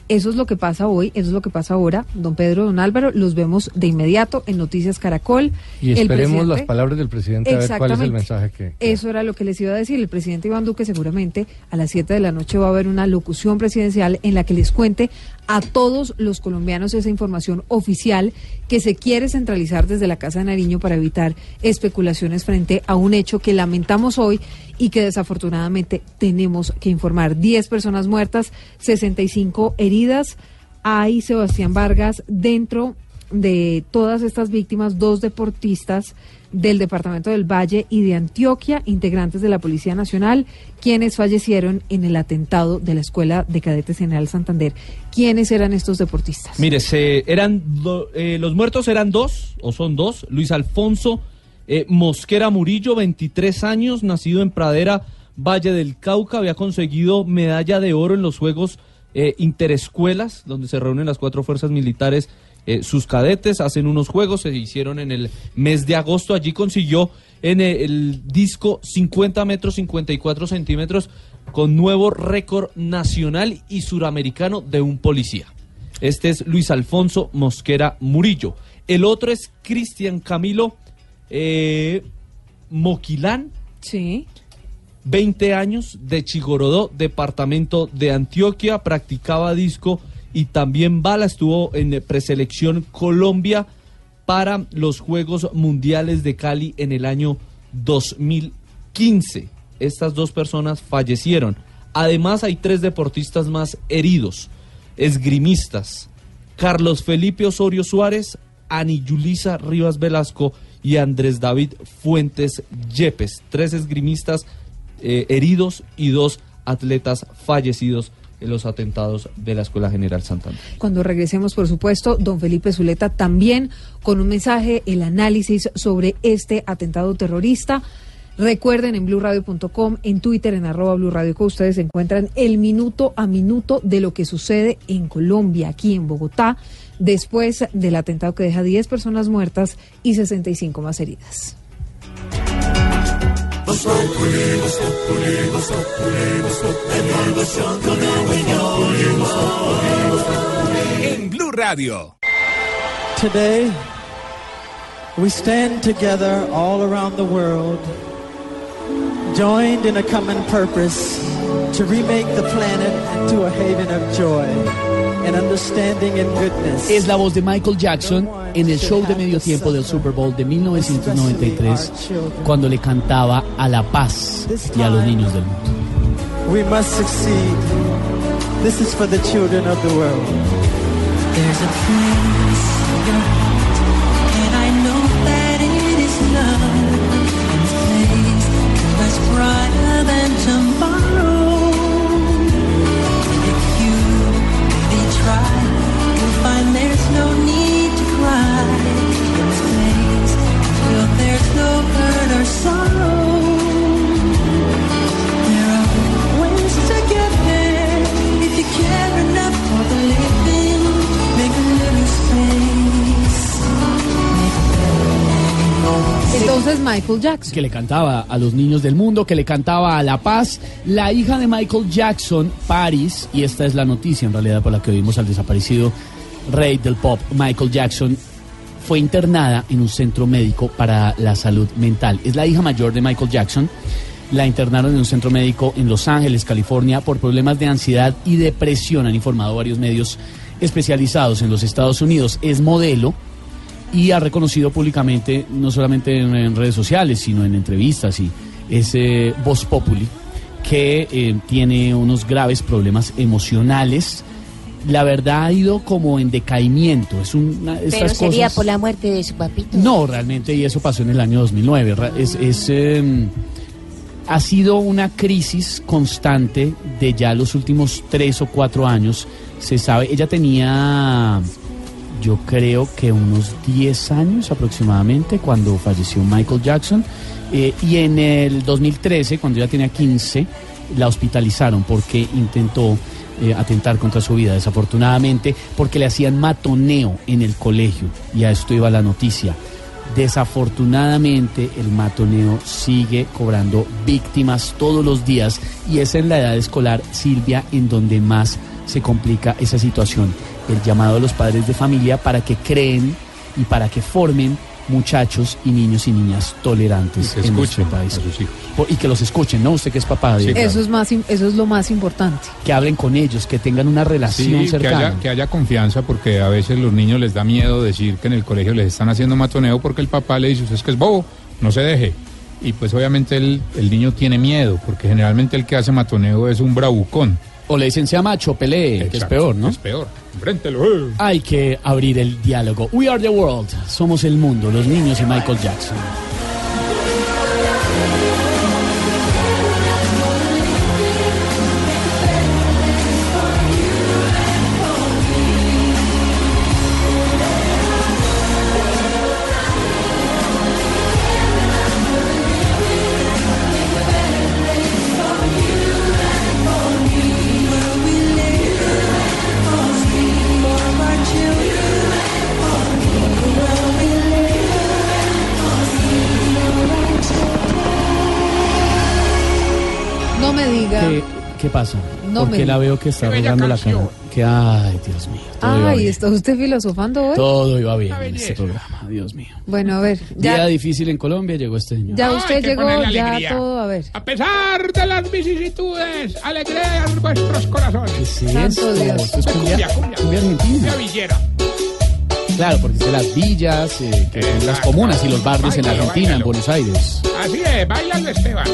eso es lo que pasa hoy, eso es lo que pasa ahora. Don Pedro, don Álvaro, los vemos de inmediato en Noticias Caracol. Y esperemos las palabras del presidente a ver cuál es el mensaje que... Eso era lo que les iba a decir. El presidente Iván Duque seguramente a las 7 de la noche va a haber una locución presidencial en la que les cuente a todos los colombianos esa información oficial que se quiere centralizar desde la Casa de Nariño para evitar especulaciones frente a un hecho que lamentamos hoy y que desafortunadamente tenemos que informar. 10 personas muertas, 65 heridas. Hay Sebastián Vargas dentro de todas estas víctimas, dos deportistas del Departamento del Valle y de Antioquia, integrantes de la Policía Nacional, quienes fallecieron en el atentado de la Escuela de Cadetes General Santander. ¿Quiénes eran estos deportistas? Mire, eran eh, los muertos eran dos, o son dos. Luis Alfonso eh, Mosquera Murillo, 23 años, nacido en Pradera, Valle del Cauca, había conseguido medalla de oro en los Juegos eh, Interescuelas, donde se reúnen las cuatro fuerzas militares. Eh, sus cadetes hacen unos juegos, se hicieron en el mes de agosto. Allí consiguió en el, el disco 50 metros 54 centímetros con nuevo récord nacional y suramericano de un policía. Este es Luis Alfonso Mosquera Murillo. El otro es Cristian Camilo eh, Moquilán. Sí. 20 años de Chigorodó, departamento de Antioquia, practicaba disco y también bala, estuvo en eh, preselección Colombia para los Juegos Mundiales de Cali en el año 2015. Estas dos personas fallecieron. Además hay tres deportistas más heridos, esgrimistas. Carlos Felipe Osorio Suárez, Ani Yulisa Rivas Velasco y Andrés David Fuentes Yepes. Tres esgrimistas eh, heridos y dos atletas fallecidos los atentados de la Escuela General Santander. Cuando regresemos, por supuesto, don Felipe Zuleta también con un mensaje, el análisis sobre este atentado terrorista. Recuerden en blurradio.com, en Twitter, en arroba blurradio, que ustedes encuentran el minuto a minuto de lo que sucede en Colombia, aquí en Bogotá, después del atentado que deja 10 personas muertas y 65 más heridas. En Blue Radio. Today, we stand together all around the world, joined in a common purpose to remake the planet into a haven of joy and understanding and goodness. Es la voz de Michael Jackson en el show de medio tiempo del Super Bowl de 1993, cuando le cantaba a la paz y a los niños del mundo. We must succeed. This is for the children of the world. Entonces, Michael Jackson. Que le cantaba a los niños del mundo, que le cantaba a la paz. La hija de Michael Jackson, Paris, y esta es la noticia en realidad por la que vimos al desaparecido rey del pop, Michael Jackson, fue internada en un centro médico para la salud mental. Es la hija mayor de Michael Jackson. La internaron en un centro médico en Los Ángeles, California, por problemas de ansiedad y depresión, han informado varios medios especializados en los Estados Unidos. Es modelo y ha reconocido públicamente, no solamente en, en redes sociales, sino en entrevistas y ese Voz Populi, que eh, tiene unos graves problemas emocionales. La verdad ha ido como en decaimiento. Es una, Pero estas sería cosas- por la muerte de su papito. no, realmente, y eso pasó en el año 2009. Ra- Es, es, eh, ha sido una crisis constante de ya los últimos tres o cuatro años. Se sabe, ella tenía, yo creo que unos 10 años aproximadamente cuando falleció Michael Jackson. Eh, y en el 2013, cuando ella tenía 15, la hospitalizaron porque intentó eh, atentar contra su vida, desafortunadamente, porque le hacían matoneo en el colegio. Y a esto iba la noticia. Desafortunadamente el matoneo sigue cobrando víctimas todos los días y es en la edad escolar, Silvia, en donde más se complica esa situación. El llamado a los padres de familia para que creen y para que formen muchachos y niños y niñas tolerantes que en nuestro escuchen país. a sus hijos. Y que los escuchen, ¿no? Usted que es papá. Eso es más, im- eso es lo más importante. que hablen con ellos, que tengan una relación Sí, que cercana. haya, que haya confianza porque a veces los niños les da miedo decir que en el colegio les están haciendo matoneo porque el papá le dice, usted es que es bobo, no se deje. Y pues obviamente el, el niño tiene miedo porque generalmente el que hace matoneo es un bravucón. O le dicen sea macho, pelee, que es peor, ¿no? Es peor. Enfréntelo. eh. Hay que abrir el diálogo. We are the world. Somos el mundo, los niños y Michael Jackson. ¿Qué, pasa? No Porque me la veo que está arrugando la cara. Que, ay, Dios mío. Todo iba Ay, bien. ¿está usted filosofando hoy? Todo iba bien en este programa, Dios mío. Bueno, a ver, Día ya, difícil en Colombia, llegó este señor. ya usted que llegó, ya todo, a ver. A pesar de las vicisitudes, alegrean vuestros corazones. ¿Qué es Santo esto? Dios. Esto es cumbia, Cumbia, cumbia. cumbia argentina. Villera. Claro, porque es de las villas, eh, que son las comunas y los barrios en Báilalo, Argentina, en báilalo. Buenos Aires. Así es, bailando Esteban.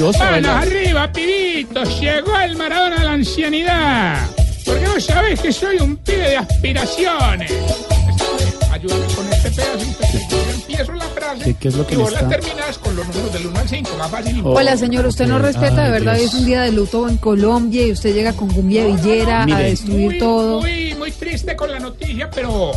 Manos bailar. arriba, pibitos, llegó el Maradona de la ancianidad. Porque vos sabés que soy un pibe de aspiraciones. Ayúdame con este pedacito. que Yo empiezo la frase ¿Qué- qué es lo que y vos la está- terminas con los números del 1 al 5, más fácil. Oh. Hola, señor, usted no ok. respeta, de verdad, Dios. es un día de luto en Colombia y usted llega con cumbia villera a destruir muy, todo. Muy, muy triste con la noticia, pero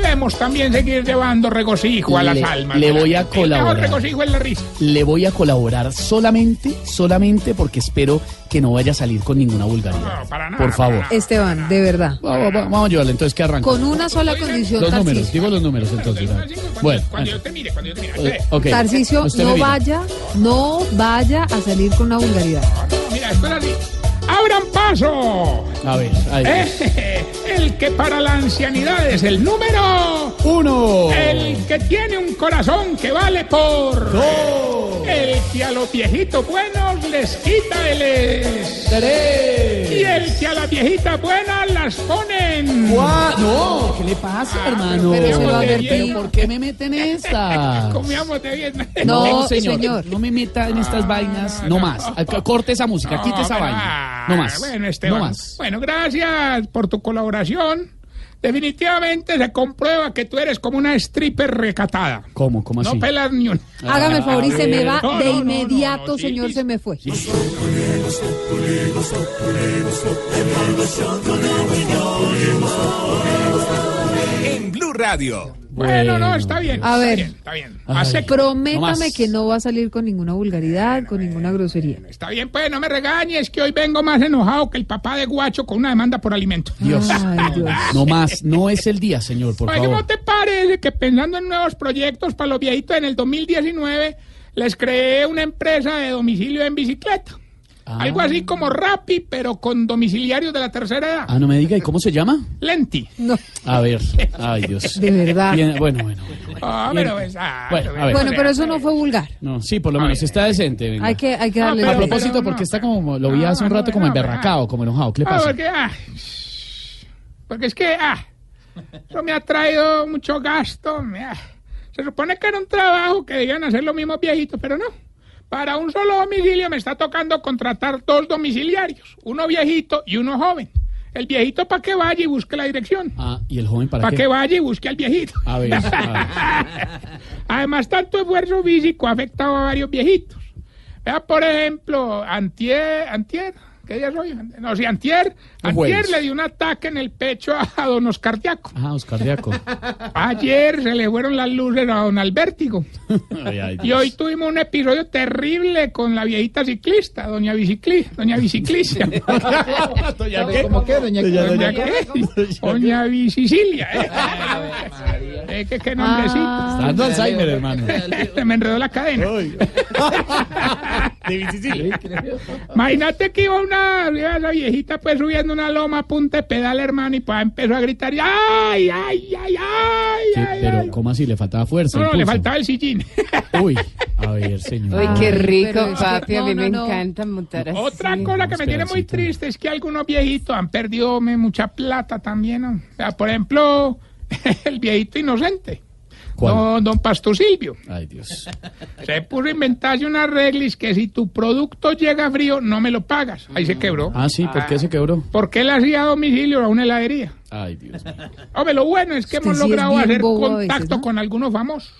debemos también seguir llevando regocijo a las Le- almas. le voy a. El colaborar. mejor regocijo es la risa. Le voy a colaborar solamente, solamente porque espero que no vaya a salir con ninguna vulgaridad. No, para nada, Por favor. Esteban, de verdad. Vamos, vamos, vamos a ayudarle, entonces que arranca. Con una sola condición, Los números, digo los números entonces. Bueno, Cuando yo te mire, cuando yo te mire. eh, me no vaya, no vaya a salir con una vulgaridad. Mira, esto es. ¡Abran paso! A ver, ahí. Eh, el que para la ancianidad es el número uno. El que tiene un corazón que vale por dos. El que a los viejitos buenos les quita el es. Tres. Y el que a las viejitas buenas las ponen. Gua- No, ¿qué le pasa, hermano? pero se lo advertí. ¿Pero por qué me meten esta? Comíamos de bien. No, señor, señor. no me meta en estas vainas, no más. Corte esa música, quite esa pero, vaina. ah, No más. Bueno, Esteban. No más. Bueno, gracias por tu colaboración. Definitivamente se comprueba que tú eres como una stripper recatada. ¿Cómo? ¿Cómo así? No pelas ni un. Hágame el favor y se me va No, no, de no, no, inmediato, no, señor, sí. se me fue. En Blue Radio. Bueno, no, está bien. A está ver. bien, Está bien. Ay. Acepto. No Prométame que no va a salir con ninguna vulgaridad, con ninguna grosería. Está bien, pues no me regañes que hoy vengo más enojado que el papá de Guacho con una demanda por alimentos. Dios. Ay, Dios. No más, no es el día, señor, por Oye, favor. ¿cómo te parece que pensando en nuevos proyectos para los viejitos en el 2019 les creé una empresa de domicilio en bicicleta? Ah. Algo así como Rappi, pero con domiciliarios de la tercera edad. Ah, no me diga, ¿y cómo se llama? Lenti. No, A ver, ay Dios. de verdad. Bien, bueno, bueno, bueno. Bien. pero pues, ah, Bueno, pero a ver. Bueno, pero eso no fue vulgar. No, sí, por lo menos está decente. venga. Hay que, hay que Ah, darle pero- A propósito, pero porque no. está como, lo vi hace un rato como emberracado, como enojado. ¿Qué le pasa? porque, ah, porque es que, ah, eso me ha traído mucho gasto. me, ah. se supone que era un trabajo que debían hacer los mismos viejitos, pero no. Para un solo domicilio me está tocando contratar dos domiciliarios, uno viejito y uno joven. El viejito para que vaya y busque la dirección. Ah, ¿y el joven para Para qué? que vaya y busque al viejito. A ver, a Además, tanto esfuerzo físico ha afectado a varios viejitos. Vea, por ejemplo, antier, antier, ¿qué día es hoy? No, sí, antier, le dio un ataque en el pecho a don Oscar Diaco. Ah, Oscar Diaco. Ayer se le fueron las luces a don Albertigo. Ay, ay, Y hoy tuvimos un episodio terrible con la viejita ciclista, doña Bicicli, doña Biciclicia. ¿Doña qué? ¿Cómo qué, doña qué? Doña qué? Doña Bicicilia. ¿eh? Eh, ¿Qué, qué nombrecito? Está dando Alzheimer, hermano. Se me enredó la cadena. Imagínate que iba una iba esa viejita pues subiendo una loma a punta de pedal, hermano, y pues empezó a gritar, ¡ay, ay, ay, ay! Sí, pero ¿cómo así? ¿Le faltaba fuerza? No, no, le faltaba el sillín. Uy, a ver, señor. Uy, qué Ay, rico, papi. a mí no, me no, no. encanta montar así. Otra cosa que me tiene muy triste es que algunos viejitos han perdido me, mucha plata también. ¿no? O sea, por ejemplo, el viejito inocente. ¿Cuál? Don, don Pasto Silvio. Ay, Dios. Se puso a inventarse unas reglas que si tu producto llega frío, no me lo pagas. Ahí se quebró. Ah, sí, ¿por qué se quebró? Porque él hacía domicilio a una heladería. Ay, Dios mío. Hombre, lo bueno es que Usted hemos sí logrado hacer contacto veces, ¿no? con algunos famosos.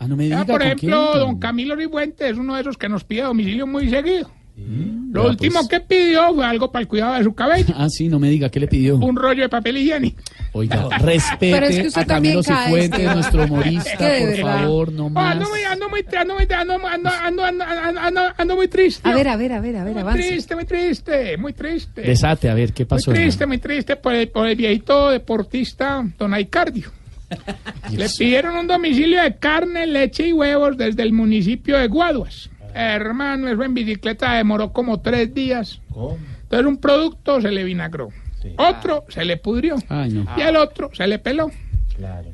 Ah, no me Ah, diga por ¿con ejemplo, quién? don Camilo Ribuente es uno de esos que nos pide domicilio muy seguido. Lo Vea, último pues. que pidió fue algo para el cuidado de su cabello. Ah, sí, no me diga, ¿qué le pidió? Un rollo de papel higiénico. Oiga, Pero es que respete usted a Camilo Cifuentes, nuestro Es humorista, por verdad. favor, no Oh, más. ando muy, ando muy, ando muy, ando, ando, ando, ando, ando, ando, ando muy triste. A ver, a ver, a ver, a ver, muy avance. triste, muy triste, muy triste. Desate, a ver, ¿qué Muy pasó? triste, hermano? muy triste por el, por el viejito deportista Don Aicardio. Le pidieron un domicilio de carne, leche y huevos desde el municipio de Guaduas. Hermano, eso en bicicleta demoró como tres días. Entonces un producto se le vinagró. Otro se le pudrió. Ay, no. Y el otro se le peló.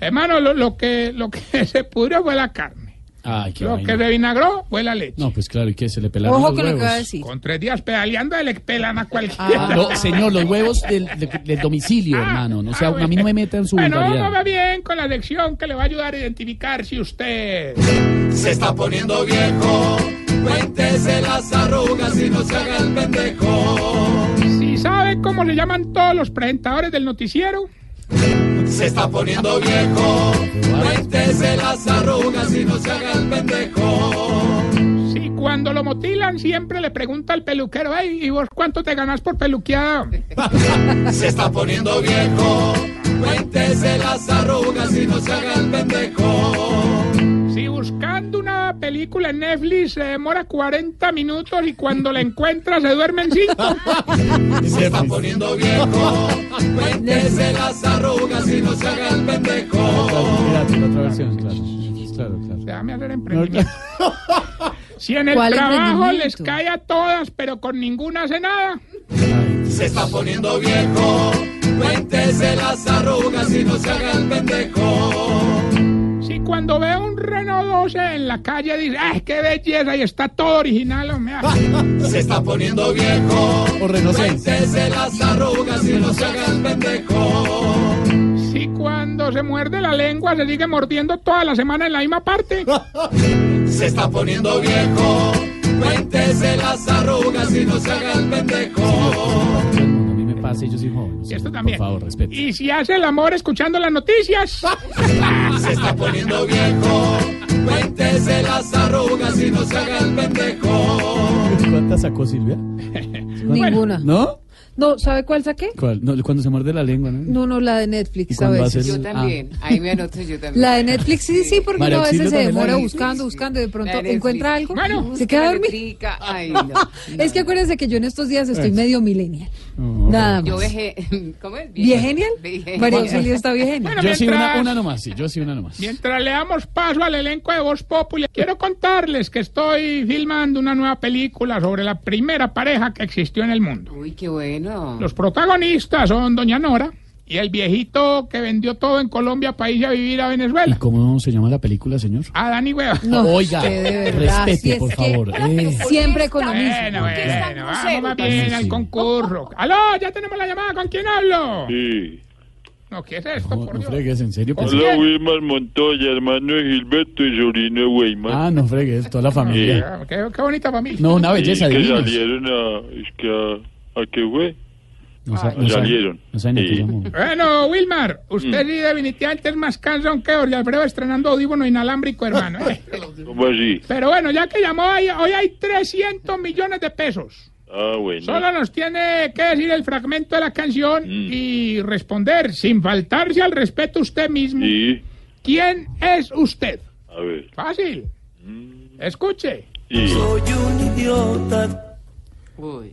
Hermano, lo, lo que, lo que se pudrió fue la carne. Ay, qué Lo vaina. que se vinagró fue la leche. No, pues claro, ¿y qué? ¿Se le pelaron Ojo los con lo que huevos? va a decir. Con tres días pedaleando le pelan a cualquiera. Ah, no, señor, los huevos del, del- del domicilio, hermano. No sea, a mí no me meta en su Bueno, vamos bien con la lección que le va a ayudar a identificar si usted... Se está poniendo viejo, cuéntese las arrugas y no se haga el pendejo. Si sabe cómo se llaman todos los presentadores del noticiero, Se está poniendo viejo, cuéntese las arrugas y no se haga el pendejo. si cuando lo motilan siempre le pregunta al peluquero, hey, ¿y vos cuánto te ganas por peluqueada? Se está poniendo viejo, cuéntese las arrugas y no se haga el pendejo. Buscando una película en Netflix se demora 40 minutos y cuando la encuentra se duerme en 5. Se está poniendo viejo, cuéntese las arrugas y no se haga el pendejo. Otra versión, claro. Claro, claro. Déjame hacer emprendimiento. Si en el ¿Cuál trabajo les cae a todas, pero con ninguna hace nada. Se está poniendo viejo, cuéntese las arrugas y no se haga el pendejo. Cuando ve un Renault 12 en la calle dice, ¡ay, qué belleza! Y está todo original, hombre. ah. Se está poniendo viejo, O Renault 6. cuéntese las arrugas y no se haga el pendejo. Si cuando se muerde la lengua se sigue mordiendo toda la semana en la misma parte. Se está poniendo viejo, cuéntese las arrugas y no se haga el pendejo. Todo el mundo, a mí me pasa y yo soy joven. Y esto también. Por favor, respete. Y si hace el amor escuchando las noticias. Se está poniendo viejo, cuéntese las arrugas y no se haga el pendejo. ¿Cuántas sacó Silvia? Ninguna. ¿No? No, ¿sabe cuál saqué? ¿Cuál? No, cuando se muerde la lengua, ¿no? No, no, la de ¿Y Netflix a veces. Yo el- también. Ahí me anoto yo también. La de Netflix, sí, sí, porque uno a veces se demora de- buscando, buscando y de pronto encuentra algo. Bueno, se queda dormido. Ay, no. Es que acuérdense que yo en estos días estoy medio millennial. Nada Yo más. veje... ¿Cómo es? ¿Viegenial? Viegenial. María Auxilio está viegenial. Bueno, Yo sí, mientras- una, una nomás, sí, yo sí, una nomás. Mientras le damos paso al elenco de Voz Populi, quiero contarles que estoy filmando una nueva película sobre la primera pareja que existió en el mundo. Uy, qué bueno. Los protagonistas son Doña Nora y el viejito que vendió todo en Colombia para irse a vivir a ¿Y Venezuela. cómo se llama la película, señor? A Dani Hueva. No, Oiga, que respete, si por que favor. eh. Siempre con lo mismo. Bueno, bueno, vamos más Sí, bien sí. al concurso. ¡Aló! Ya tenemos la llamada. ¿Con quién hablo? Sí. No, ¿qué es esto? No, por no Dios? fregues, en serio. pues. Hola, Wilmar Montoya, hermano de Gilberto y sobrino de Weimar. Ah, no fregues, toda la familia. Ah, Qué, qué bonita familia. No, una belleza que divina. salieron a... Es que a, ¿A qué fue? No, sa- no sabe- salieron. no saben. Bueno, Wilmar, usted sí definitivamente es más cansón que Jorge Alfredo estrenando audífono inalámbrico, hermano. eh. ¿Cómo así? Pero bueno, ya que llamó, hoy, hoy hay 300 millones de pesos. Ah, bueno. Solo nos tiene que decir el fragmento de la canción Mm. y responder sin faltarse al respeto usted mismo. Sí. ¿Quién es usted? A ver. Fácil. Escuche. Sí. Soy un idiota.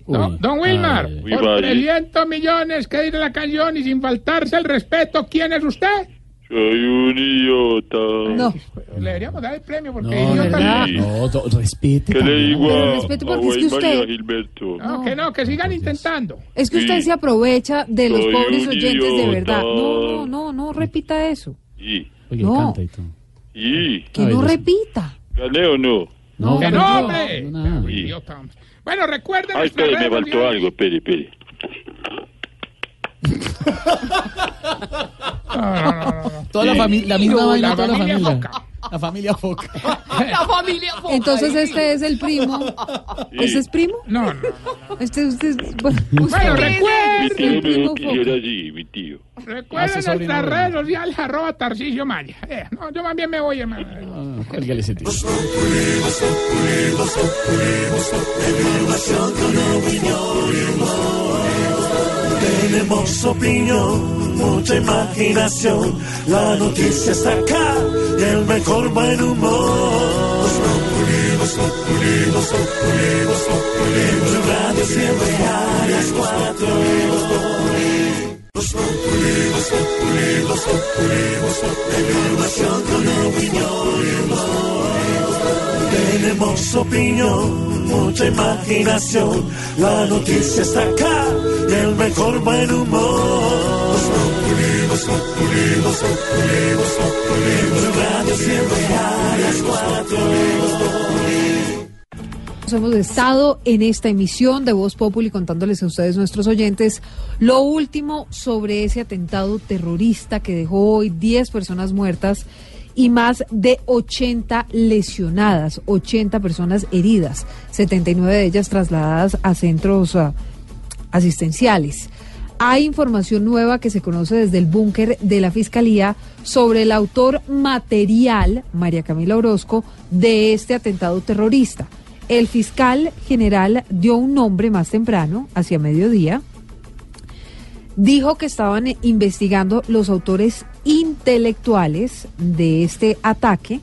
Don, don Wilmar, Muy por fácil. 300 millones que dice la canción y sin faltarse al respeto, ¿quién es usted? Soy un idiota. No. Le deberíamos dar el premio porque No, idiota no. No, respete. ¿Qué le digo Pero a, respeto a porque es que usted- Gilberto? No, que no, que sigan intentando. Es que usted Sí. se aprovecha de los Soy pobres oyentes de verdad. No, no, no, no repita eso. Sí. Oye, No. canta y todo. Sí. Que Ay, no repita. ¿Gané o no? No, ¡Que no, no, no, hombre! no. Idiota, hombre. Bueno, recuerden nuestras espere, me faltó sociales. algo. Espere, espere. No, no, no. Toda la familia, la misma vaina, toda la familia. La familia Foca. La familia Foca, Entonces este es el primo. Sí. ¿Ese es primo? No, no, no. Este usted bueno, Bueno, usted- Mi recuerden, tío que Foca. hiciera así, mi tío. recuerden nuestras bueno. redes sociales, arroba Maya. Eh, no, yo más bien me voy, hermano. No, cuélguele ese tío. Tenemos opinión, mucha imaginación. La noticia está acá y el mejor buen humor. Tu radio siempre a las cuatro. Información con opinión. Tenemos opinión, mucha imaginación. La noticia está acá y el mejor buen humor. Tu radio siempre las cuatro. Hemos estado en esta emisión de Voz Populi contándoles a ustedes, nuestros oyentes, lo último sobre ese atentado terrorista que dejó hoy 10 personas muertas y más de 80 lesionadas, 80 personas heridas, 79 de ellas trasladadas a centros ah, asistenciales. Hay información nueva que se conoce desde el búnker de la Fiscalía sobre el autor material, María Camila Orozco, de este atentado terrorista. El fiscal general dio un nombre más temprano, hacia mediodía, dijo que estaban investigando los autores intelectuales de este ataque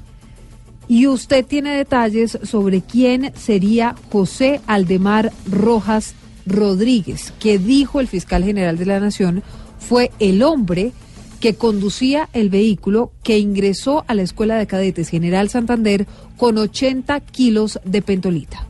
y usted tiene detalles sobre quién sería José Aldemar Rojas Rodríguez, que dijo el fiscal general de la Nación fue el hombre que conducía el vehículo que ingresó a la Escuela de Cadetes General Santander con 80 kilos de pentolita.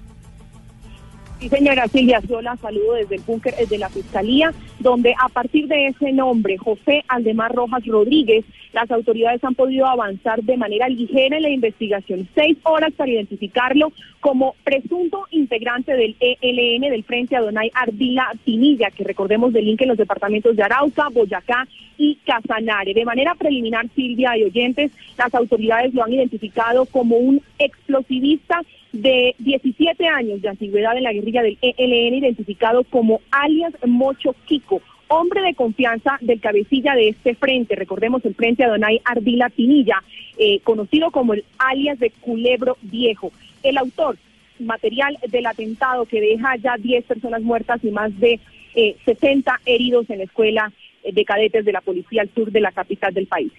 Sí, señora Silvia, yo la saludo desde el búnker eh, de la Fiscalía, donde a partir de ese nombre, José Aldemar Rojas Rodríguez, las autoridades han podido avanzar de manera ligera en la investigación. Seis horas para identificarlo como presunto integrante del ELN del Frente Adonai Ardila Pinilla, que recordemos delinque en los departamentos de Arauca, Boyacá y Casanare. De manera preliminar, Silvia y oyentes, las autoridades lo han identificado como un explosivista de 17 años de antigüedad en la guerrilla del ELN, identificado como alias Mocho Kiko, hombre de confianza del cabecilla de este frente, recordemos el frente Adonai Ardila Pinilla, eh, conocido como el alias de Culebro Viejo. El autor material del atentado que deja ya 10 personas muertas y más de eh, 60 heridos en la escuela eh, de cadetes de la policía al sur de la capital del país.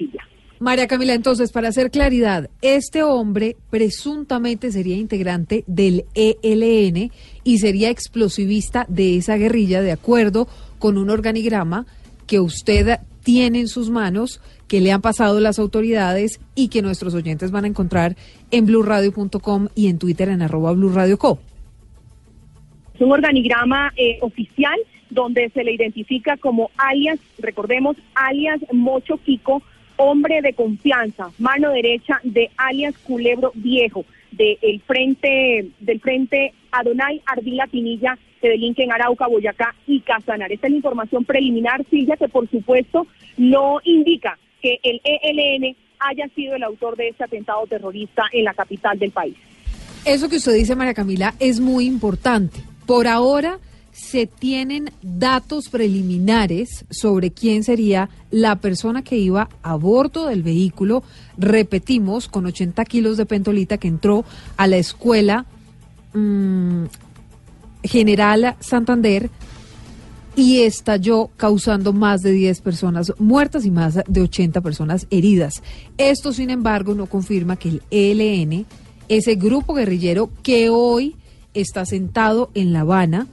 María Camila, entonces, para hacer claridad, este hombre presuntamente sería integrante del ELN y sería explosivista de esa guerrilla, de acuerdo con un organigrama que usted tiene en sus manos, que le han pasado las autoridades y que nuestros oyentes van a encontrar en blurradio.com y en Twitter en arroba blurradioco. Es un organigrama eh, oficial donde se le identifica como alias, recordemos, alias Mocho Kiko, hombre de confianza, mano derecha de alias Culebro Viejo, del frente, del frente Adonai Ardila Pinilla, que delinque en Arauca, Boyacá y Casanar. Esta es la información preliminar, Silvia, que por supuesto no indica que el ELN haya sido el autor de este atentado terrorista en la capital del país. Eso que usted dice, María Camila, es muy importante. Por ahora se tienen datos preliminares sobre quién sería la persona que iba a bordo del vehículo, repetimos, con 80 kilos de pentolita que entró a la escuela mm, General Santander y estalló causando más de 10 personas muertas y más de 80 personas heridas. Esto, sin embargo, no confirma que el ELN, ese grupo guerrillero que hoy está sentado en La Habana,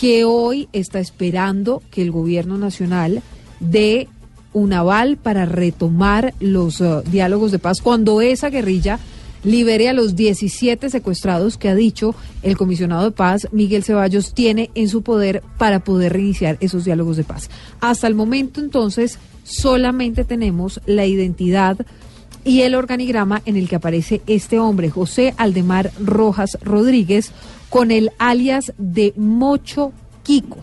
que hoy está esperando que el gobierno nacional dé un aval para retomar los eh, diálogos de paz cuando esa guerrilla libere a los 17 secuestrados que ha dicho el comisionado de paz Miguel Ceballos tiene en su poder para poder reiniciar esos diálogos de paz. Hasta el momento entonces solamente tenemos la identidad y el organigrama en el que aparece este hombre, José Aldemar Rojas Rodríguez, con el alias de Mocho Kiko.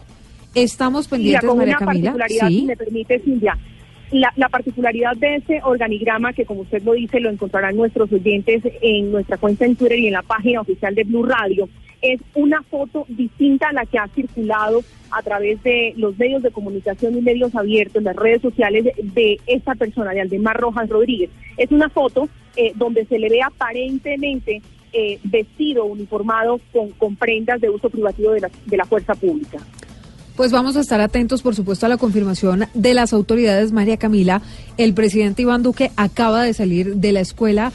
Estamos pendientes, con María una Camila. particularidad, Sí. si me permite, Silvia. La, la particularidad de ese organigrama, que como usted lo dice, lo encontrarán nuestros oyentes en nuestra cuenta en Twitter y en la página oficial de Blue Radio, es una foto distinta a la que ha circulado a través de los medios de comunicación y medios abiertos, las redes sociales de, de esta persona, de Aldemar Rojas Rodríguez. Es una foto eh, donde se le ve aparentemente eh, vestido, uniformado con, con prendas de uso privativo de la, de la fuerza pública. Pues vamos a estar atentos, por supuesto, a la confirmación de las autoridades, María Camila. El presidente Iván Duque acaba de salir de la escuela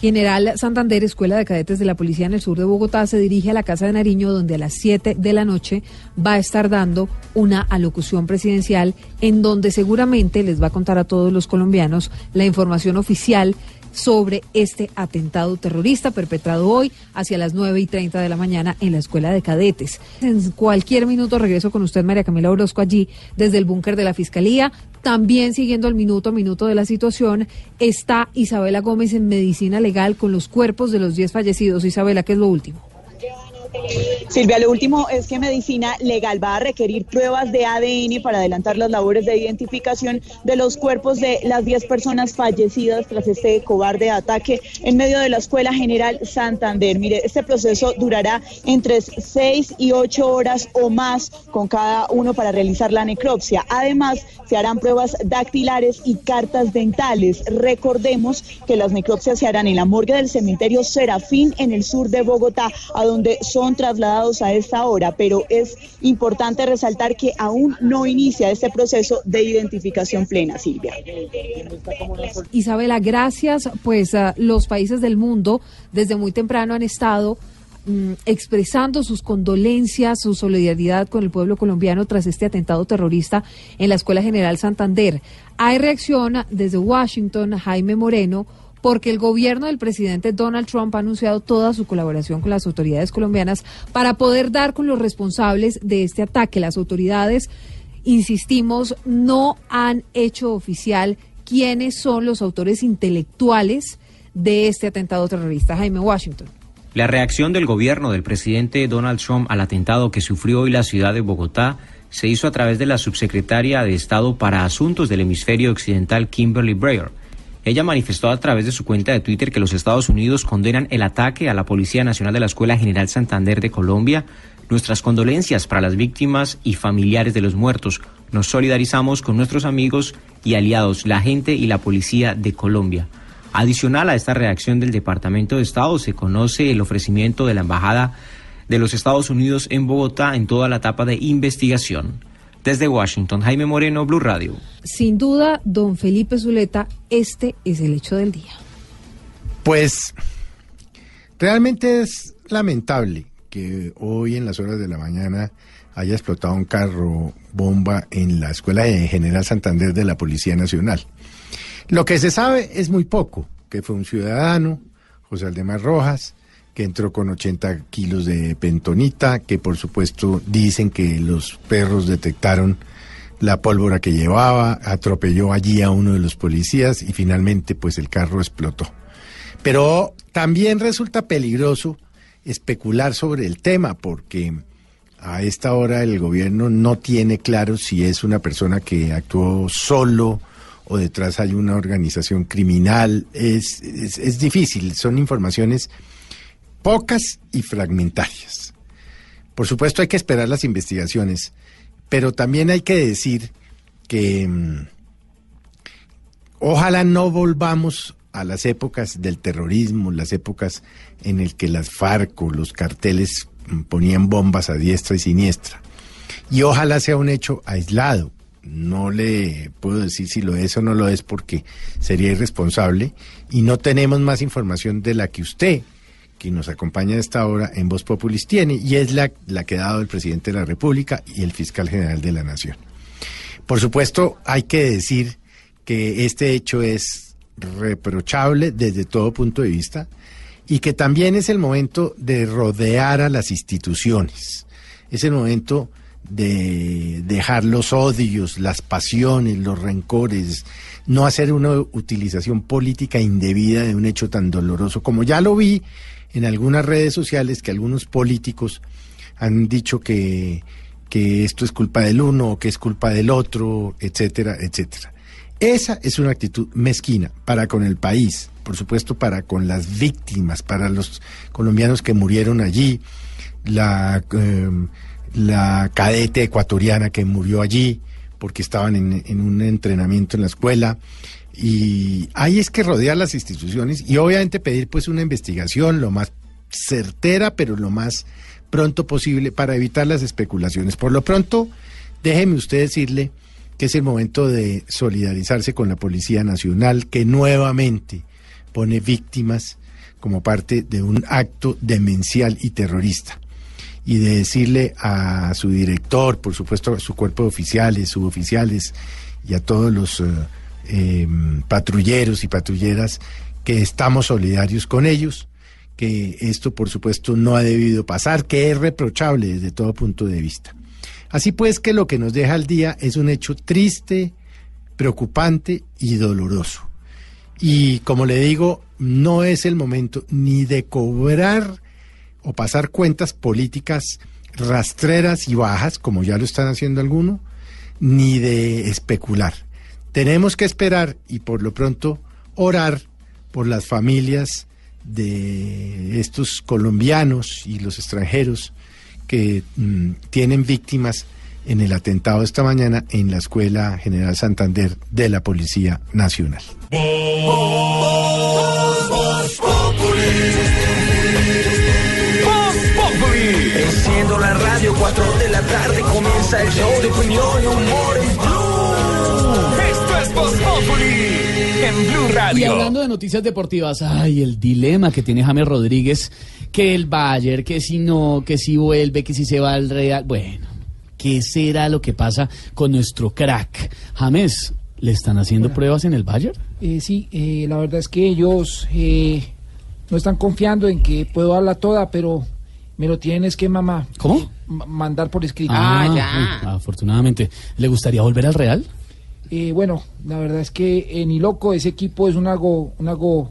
General Santander, Escuela de Cadetes de la Policía en el sur de Bogotá, se dirige a la Casa de Nariño, donde a las 7 de la noche va a estar dando una alocución presidencial en donde seguramente les va a contar a todos los colombianos la información oficial sobre este atentado terrorista perpetrado hoy hacia las 9 y 30 de la mañana en la Escuela de Cadetes. En cualquier minuto regreso con usted, María Camila Orozco, allí desde el búnker de la Fiscalía. También siguiendo el minuto a minuto de la situación está Isabela Gómez en Medicina Legal con los cuerpos de los 10 fallecidos. Isabela, ¿qué es lo último? Silvia, lo último es que Medicina Legal va a requerir pruebas de ADN para adelantar las labores de identificación de los cuerpos de las 10 personas fallecidas tras este cobarde ataque en medio de la Escuela General Santander. Mire, este proceso durará entre 6 y 8 horas o más con cada uno para realizar la necropsia. Además, se harán pruebas dactilares y cartas dentales. Recordemos que las necropsias se harán en la morgue del cementerio Serafín en el sur de Bogotá, a donde son trasladados a esta hora, pero es importante resaltar que aún no inicia este proceso de identificación plena, Silvia. Isabela, gracias. Pues ah, los países del mundo desde muy temprano han estado mm, expresando sus condolencias, su solidaridad con el pueblo colombiano tras este atentado terrorista en la Escuela General Santander. Hay reacción desde Washington, Jaime Moreno, porque el gobierno del presidente Donald Trump ha anunciado toda su colaboración con las autoridades colombianas para poder dar con los responsables de este ataque. Las autoridades, insistimos, no han hecho oficial quiénes son los autores intelectuales de este atentado terrorista. Jaime Washington. La reacción del gobierno del presidente Donald Trump al atentado que sufrió hoy la ciudad de Bogotá se hizo a través de la subsecretaria de Estado para Asuntos del Hemisferio Occidental, Kimberly Breyer. Ella manifestó a través de su cuenta de Twitter que los Estados Unidos condenan el ataque a la Policía Nacional de la Escuela General Santander de Colombia. Nuestras condolencias para las víctimas y familiares de los muertos. Nos solidarizamos con nuestros amigos y aliados, la gente y la policía de Colombia. Adicional a esta reacción del Departamento de Estado, se conoce el ofrecimiento de la Embajada de los Estados Unidos en Bogotá en toda la etapa de investigación. Desde Washington, Jaime Moreno, Blue Radio. Sin duda, don Felipe Zuleta, este es el hecho del día. Pues realmente es lamentable que hoy en las horas de la mañana haya explotado un carro bomba en la Escuela de General Santander de la Policía Nacional. Lo que se sabe es muy poco, que fue un ciudadano, José Aldemar Rojas, que entró con 80 kilos de pentonita, que por supuesto dicen que los perros detectaron la pólvora que llevaba, atropelló allí a uno de los policías y finalmente pues el carro explotó. Pero también resulta peligroso especular sobre el tema porque a esta hora el gobierno no tiene claro si es una persona que actuó solo o detrás hay una organización criminal. Es, es, es difícil, son informaciones pocas y fragmentarias. Por supuesto hay que esperar las investigaciones, pero también hay que decir que mm, ojalá no volvamos a las épocas del terrorismo, las épocas en el que las FARC o los carteles mm, ponían bombas a diestra y siniestra. Y ojalá sea un hecho aislado. No le puedo decir si lo es o no lo es porque sería irresponsable y no tenemos más información de la que usted, que nos acompaña a esta hora en Voz Populis, tiene y es la, la que ha dado el presidente de la República y el fiscal general de la Nación. Por supuesto, hay que decir que este hecho es reprochable desde todo punto de vista y que también es el momento de rodear a las instituciones. Es el momento de dejar los odios, las pasiones, los rencores, no hacer una utilización política indebida de un hecho tan doloroso, como ya lo vi en algunas redes sociales que algunos políticos han dicho que, que esto es culpa del uno o que es culpa del otro, etcétera, etcétera. Esa es una actitud mezquina para con el país, por supuesto para con las víctimas, para los colombianos que murieron allí, la, eh, la cadete ecuatoriana que murió allí porque estaban en, en, un entrenamiento en la escuela. Y ahí es que rodear las instituciones y obviamente pedir pues una investigación lo más certera, pero lo más pronto posible para evitar las especulaciones. Por lo pronto, déjeme usted decirle que es el momento de solidarizarse con la Policía Nacional, que nuevamente pone víctimas como parte de un acto demencial y terrorista. Y de decirle a su director, por supuesto a su cuerpo de oficiales, suboficiales y a todos los eh, eh, patrulleros y patrulleras que estamos solidarios con ellos, que esto por supuesto no ha debido pasar, que es reprochable desde todo punto de vista. Así pues que lo que nos deja al día es un hecho triste, preocupante y doloroso. Y como le digo, no es el momento ni de cobrar o pasar cuentas políticas rastreras y bajas, como ya lo están haciendo algunos, ni de especular. Tenemos que esperar y por lo pronto orar por las familias de estos colombianos y los extranjeros que mm, tienen víctimas en el atentado esta mañana en la Escuela General Santander de la Policía Nacional. Enciendo la radio, 4 de la tarde comienza el show de opinión y humor en es Voz Populi en Blue Y Radio. hablando de noticias deportivas, ay, el dilema que tiene James Rodríguez, que el Bayern, que si no, que si vuelve, que si se va al Real. Bueno, ¿qué será lo que pasa con nuestro crack? James, ¿le están haciendo pruebas en el Bayern? Eh, sí, eh, la verdad es que ellos eh, no están confiando en que puedo darla toda, pero me lo tienen es que mamá. ¿Cómo? ma- mandar por escrito. Ah, uy, afortunadamente. ¿Le gustaría volver al Real? Eh, bueno, la verdad es que eh, ni loco, ese equipo es una, go, una go,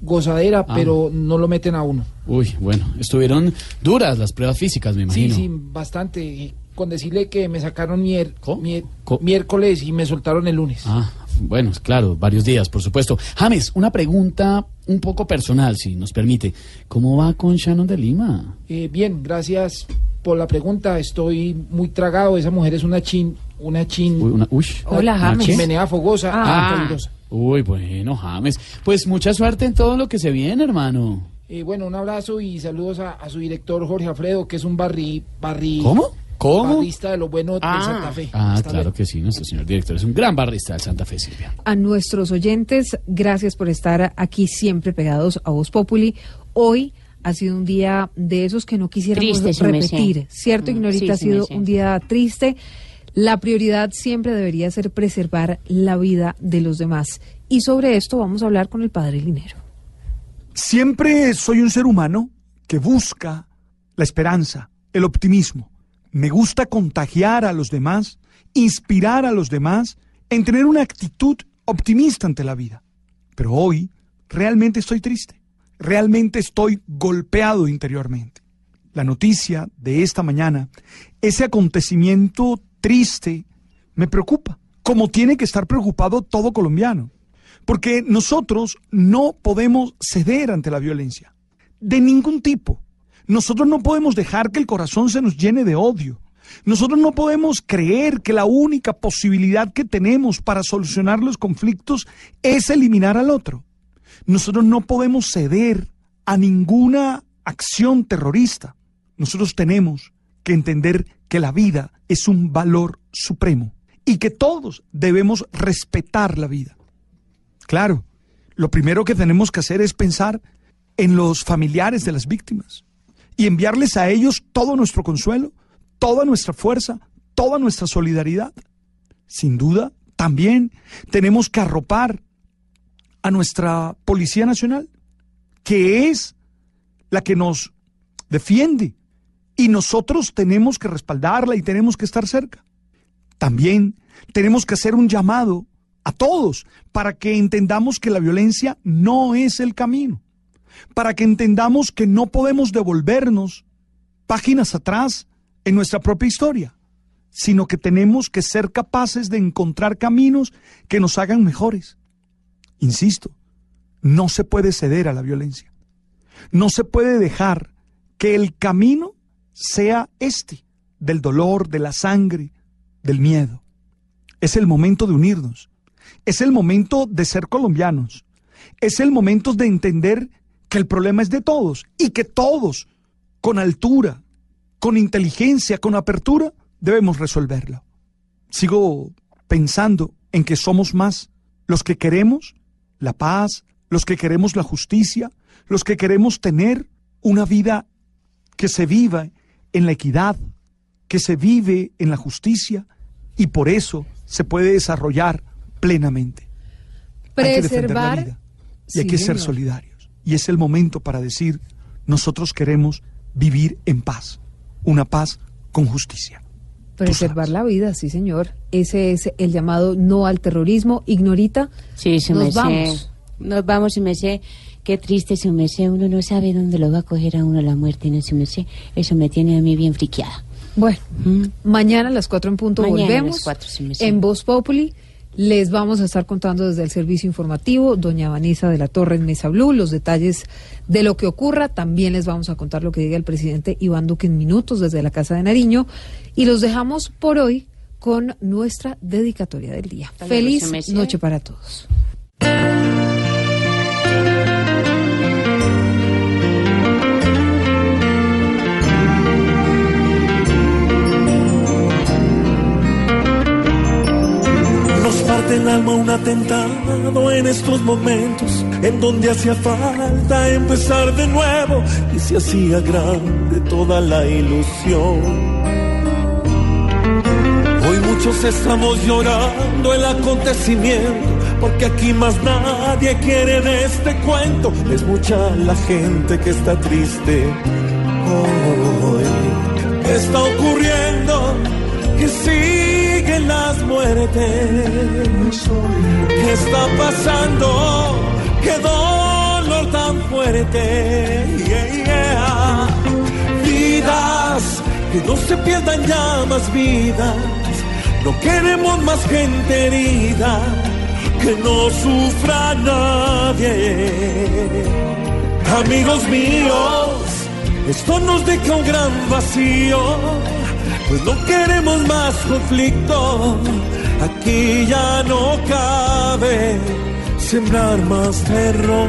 gozadera, Ah. pero no lo meten a uno. Uy, bueno, estuvieron duras las pruebas físicas, me Sí, imagino. sí, bastante. Y Con decirle que me sacaron mier, mier- Co- miércoles y me soltaron el lunes. Ah, bueno, claro, varios días, por supuesto. James, una pregunta un poco personal, si nos permite. ¿Cómo va con Shannon de Lima? Eh, bien, gracias por la pregunta. Estoy muy tragado. Esa mujer es una chin, una chin. Uy, una- uy. Hola, ¿Una James. chin? Chimenea fogosa. Ah. calurosa. Uy, bueno, James. Pues mucha suerte en todo lo que se viene, hermano. Eh, bueno, un abrazo y saludos a, a su director Jorge Alfredo, que es un barri, barri, ¿Cómo? ¿Cómo? barrista de lo bueno de Santa Fe. Ah, Hasta claro que sí, nuestro señor director es un gran barrista del Santa Fe, Silvia. A nuestros oyentes, gracias por estar aquí siempre pegados a Voz Populi. Hoy ha sido un día de esos que no quisiéramos Triste, repetir, ¿cierto? Mm, Ignorita, sí, ha sido un día triste. La prioridad siempre debería ser preservar la vida de los demás. Y sobre esto vamos a hablar con el padre Linero. Siempre soy un ser humano que busca la esperanza, el optimismo. Me gusta contagiar a los demás, inspirar a los demás en tener una actitud optimista ante la vida. Pero hoy realmente estoy triste, realmente estoy golpeado interiormente. La noticia de esta mañana, ese acontecimiento triste, me preocupa, como tiene que estar preocupado todo colombiano. Porque nosotros no podemos ceder ante la violencia, de ningún tipo. Nosotros no podemos dejar que el corazón se nos llene de odio. Nosotros no podemos creer que la única posibilidad que tenemos para solucionar los conflictos es eliminar al otro. Nosotros no podemos ceder a ninguna acción terrorista. Nosotros tenemos que entender que la vida es un valor supremo y que todos debemos respetar la vida. Claro, lo primero que tenemos que hacer es pensar en los familiares de las víctimas y enviarles a ellos todo nuestro consuelo, toda nuestra fuerza, toda nuestra solidaridad. Sin duda, también tenemos que arropar a nuestra Policía Nacional, que es la que nos defiende y nosotros tenemos que respaldarla y tenemos que estar cerca. También tenemos que hacer un llamado a todos para que entendamos que la violencia no es el camino, para que entendamos que no podemos devolvernos páginas atrás en nuestra propia historia, sino que tenemos que ser capaces de encontrar caminos que nos hagan mejores. Insisto, no se puede ceder a la violencia. No se puede dejar que el camino sea este, del dolor, de la sangre, del miedo. Es el momento de unirnos. Es el momento de ser colombianos. Es el momento de entender que el problema es de todos y que todos, con altura, con inteligencia, con apertura, debemos resolverlo. Sigo pensando en que somos más los que queremos la paz, los que queremos la justicia, los que queremos tener una vida que se viva en la equidad, que se vive en la justicia y por eso se puede desarrollar plenamente. Hay que defender la Preservar. vida y hay Sí, que ser solidarios. Y es el momento para decir, nosotros queremos vivir en paz, una paz con justicia. Preservar la vida, sí, señor. Ese es el llamado no al terrorismo. Ignorita. Sí, su Nos vamos. Nos vamos, su merced. Qué triste, su merced. Uno no sabe dónde lo va a coger a uno la muerte, ¿no, su merced? Eso me tiene a mí bien friqueada. Bueno, mañana a las 4 en punto Mañana a volvemos. las me sé. en Voz Populi les vamos a estar contando desde el servicio informativo, doña Vanessa de la Torre en Mesa Blue, los detalles de lo que ocurra. También les vamos a contar lo que diga el presidente Iván Duque en minutos desde la Casa de Nariño. Y los dejamos por hoy con nuestra dedicatoria del día. Feliz noche para todos. El alma un atentado en estos momentos en donde hacía falta empezar de nuevo y se hacía grande toda la ilusión. Hoy muchos estamos llorando el acontecimiento porque aquí más nadie quiere de este cuento. Es mucha la gente que está triste hoy. ¿Qué está ocurriendo? Que las muertes. ¿Qué está pasando? ¡Qué dolor tan fuerte! Vidas, que no se pierdan ya más vidas. No queremos más gente herida, que no sufra nadie. Amigos míos, esto nos deja un gran vacío, pues no queremos más conflicto. Aquí ya no cabe sembrar más terror.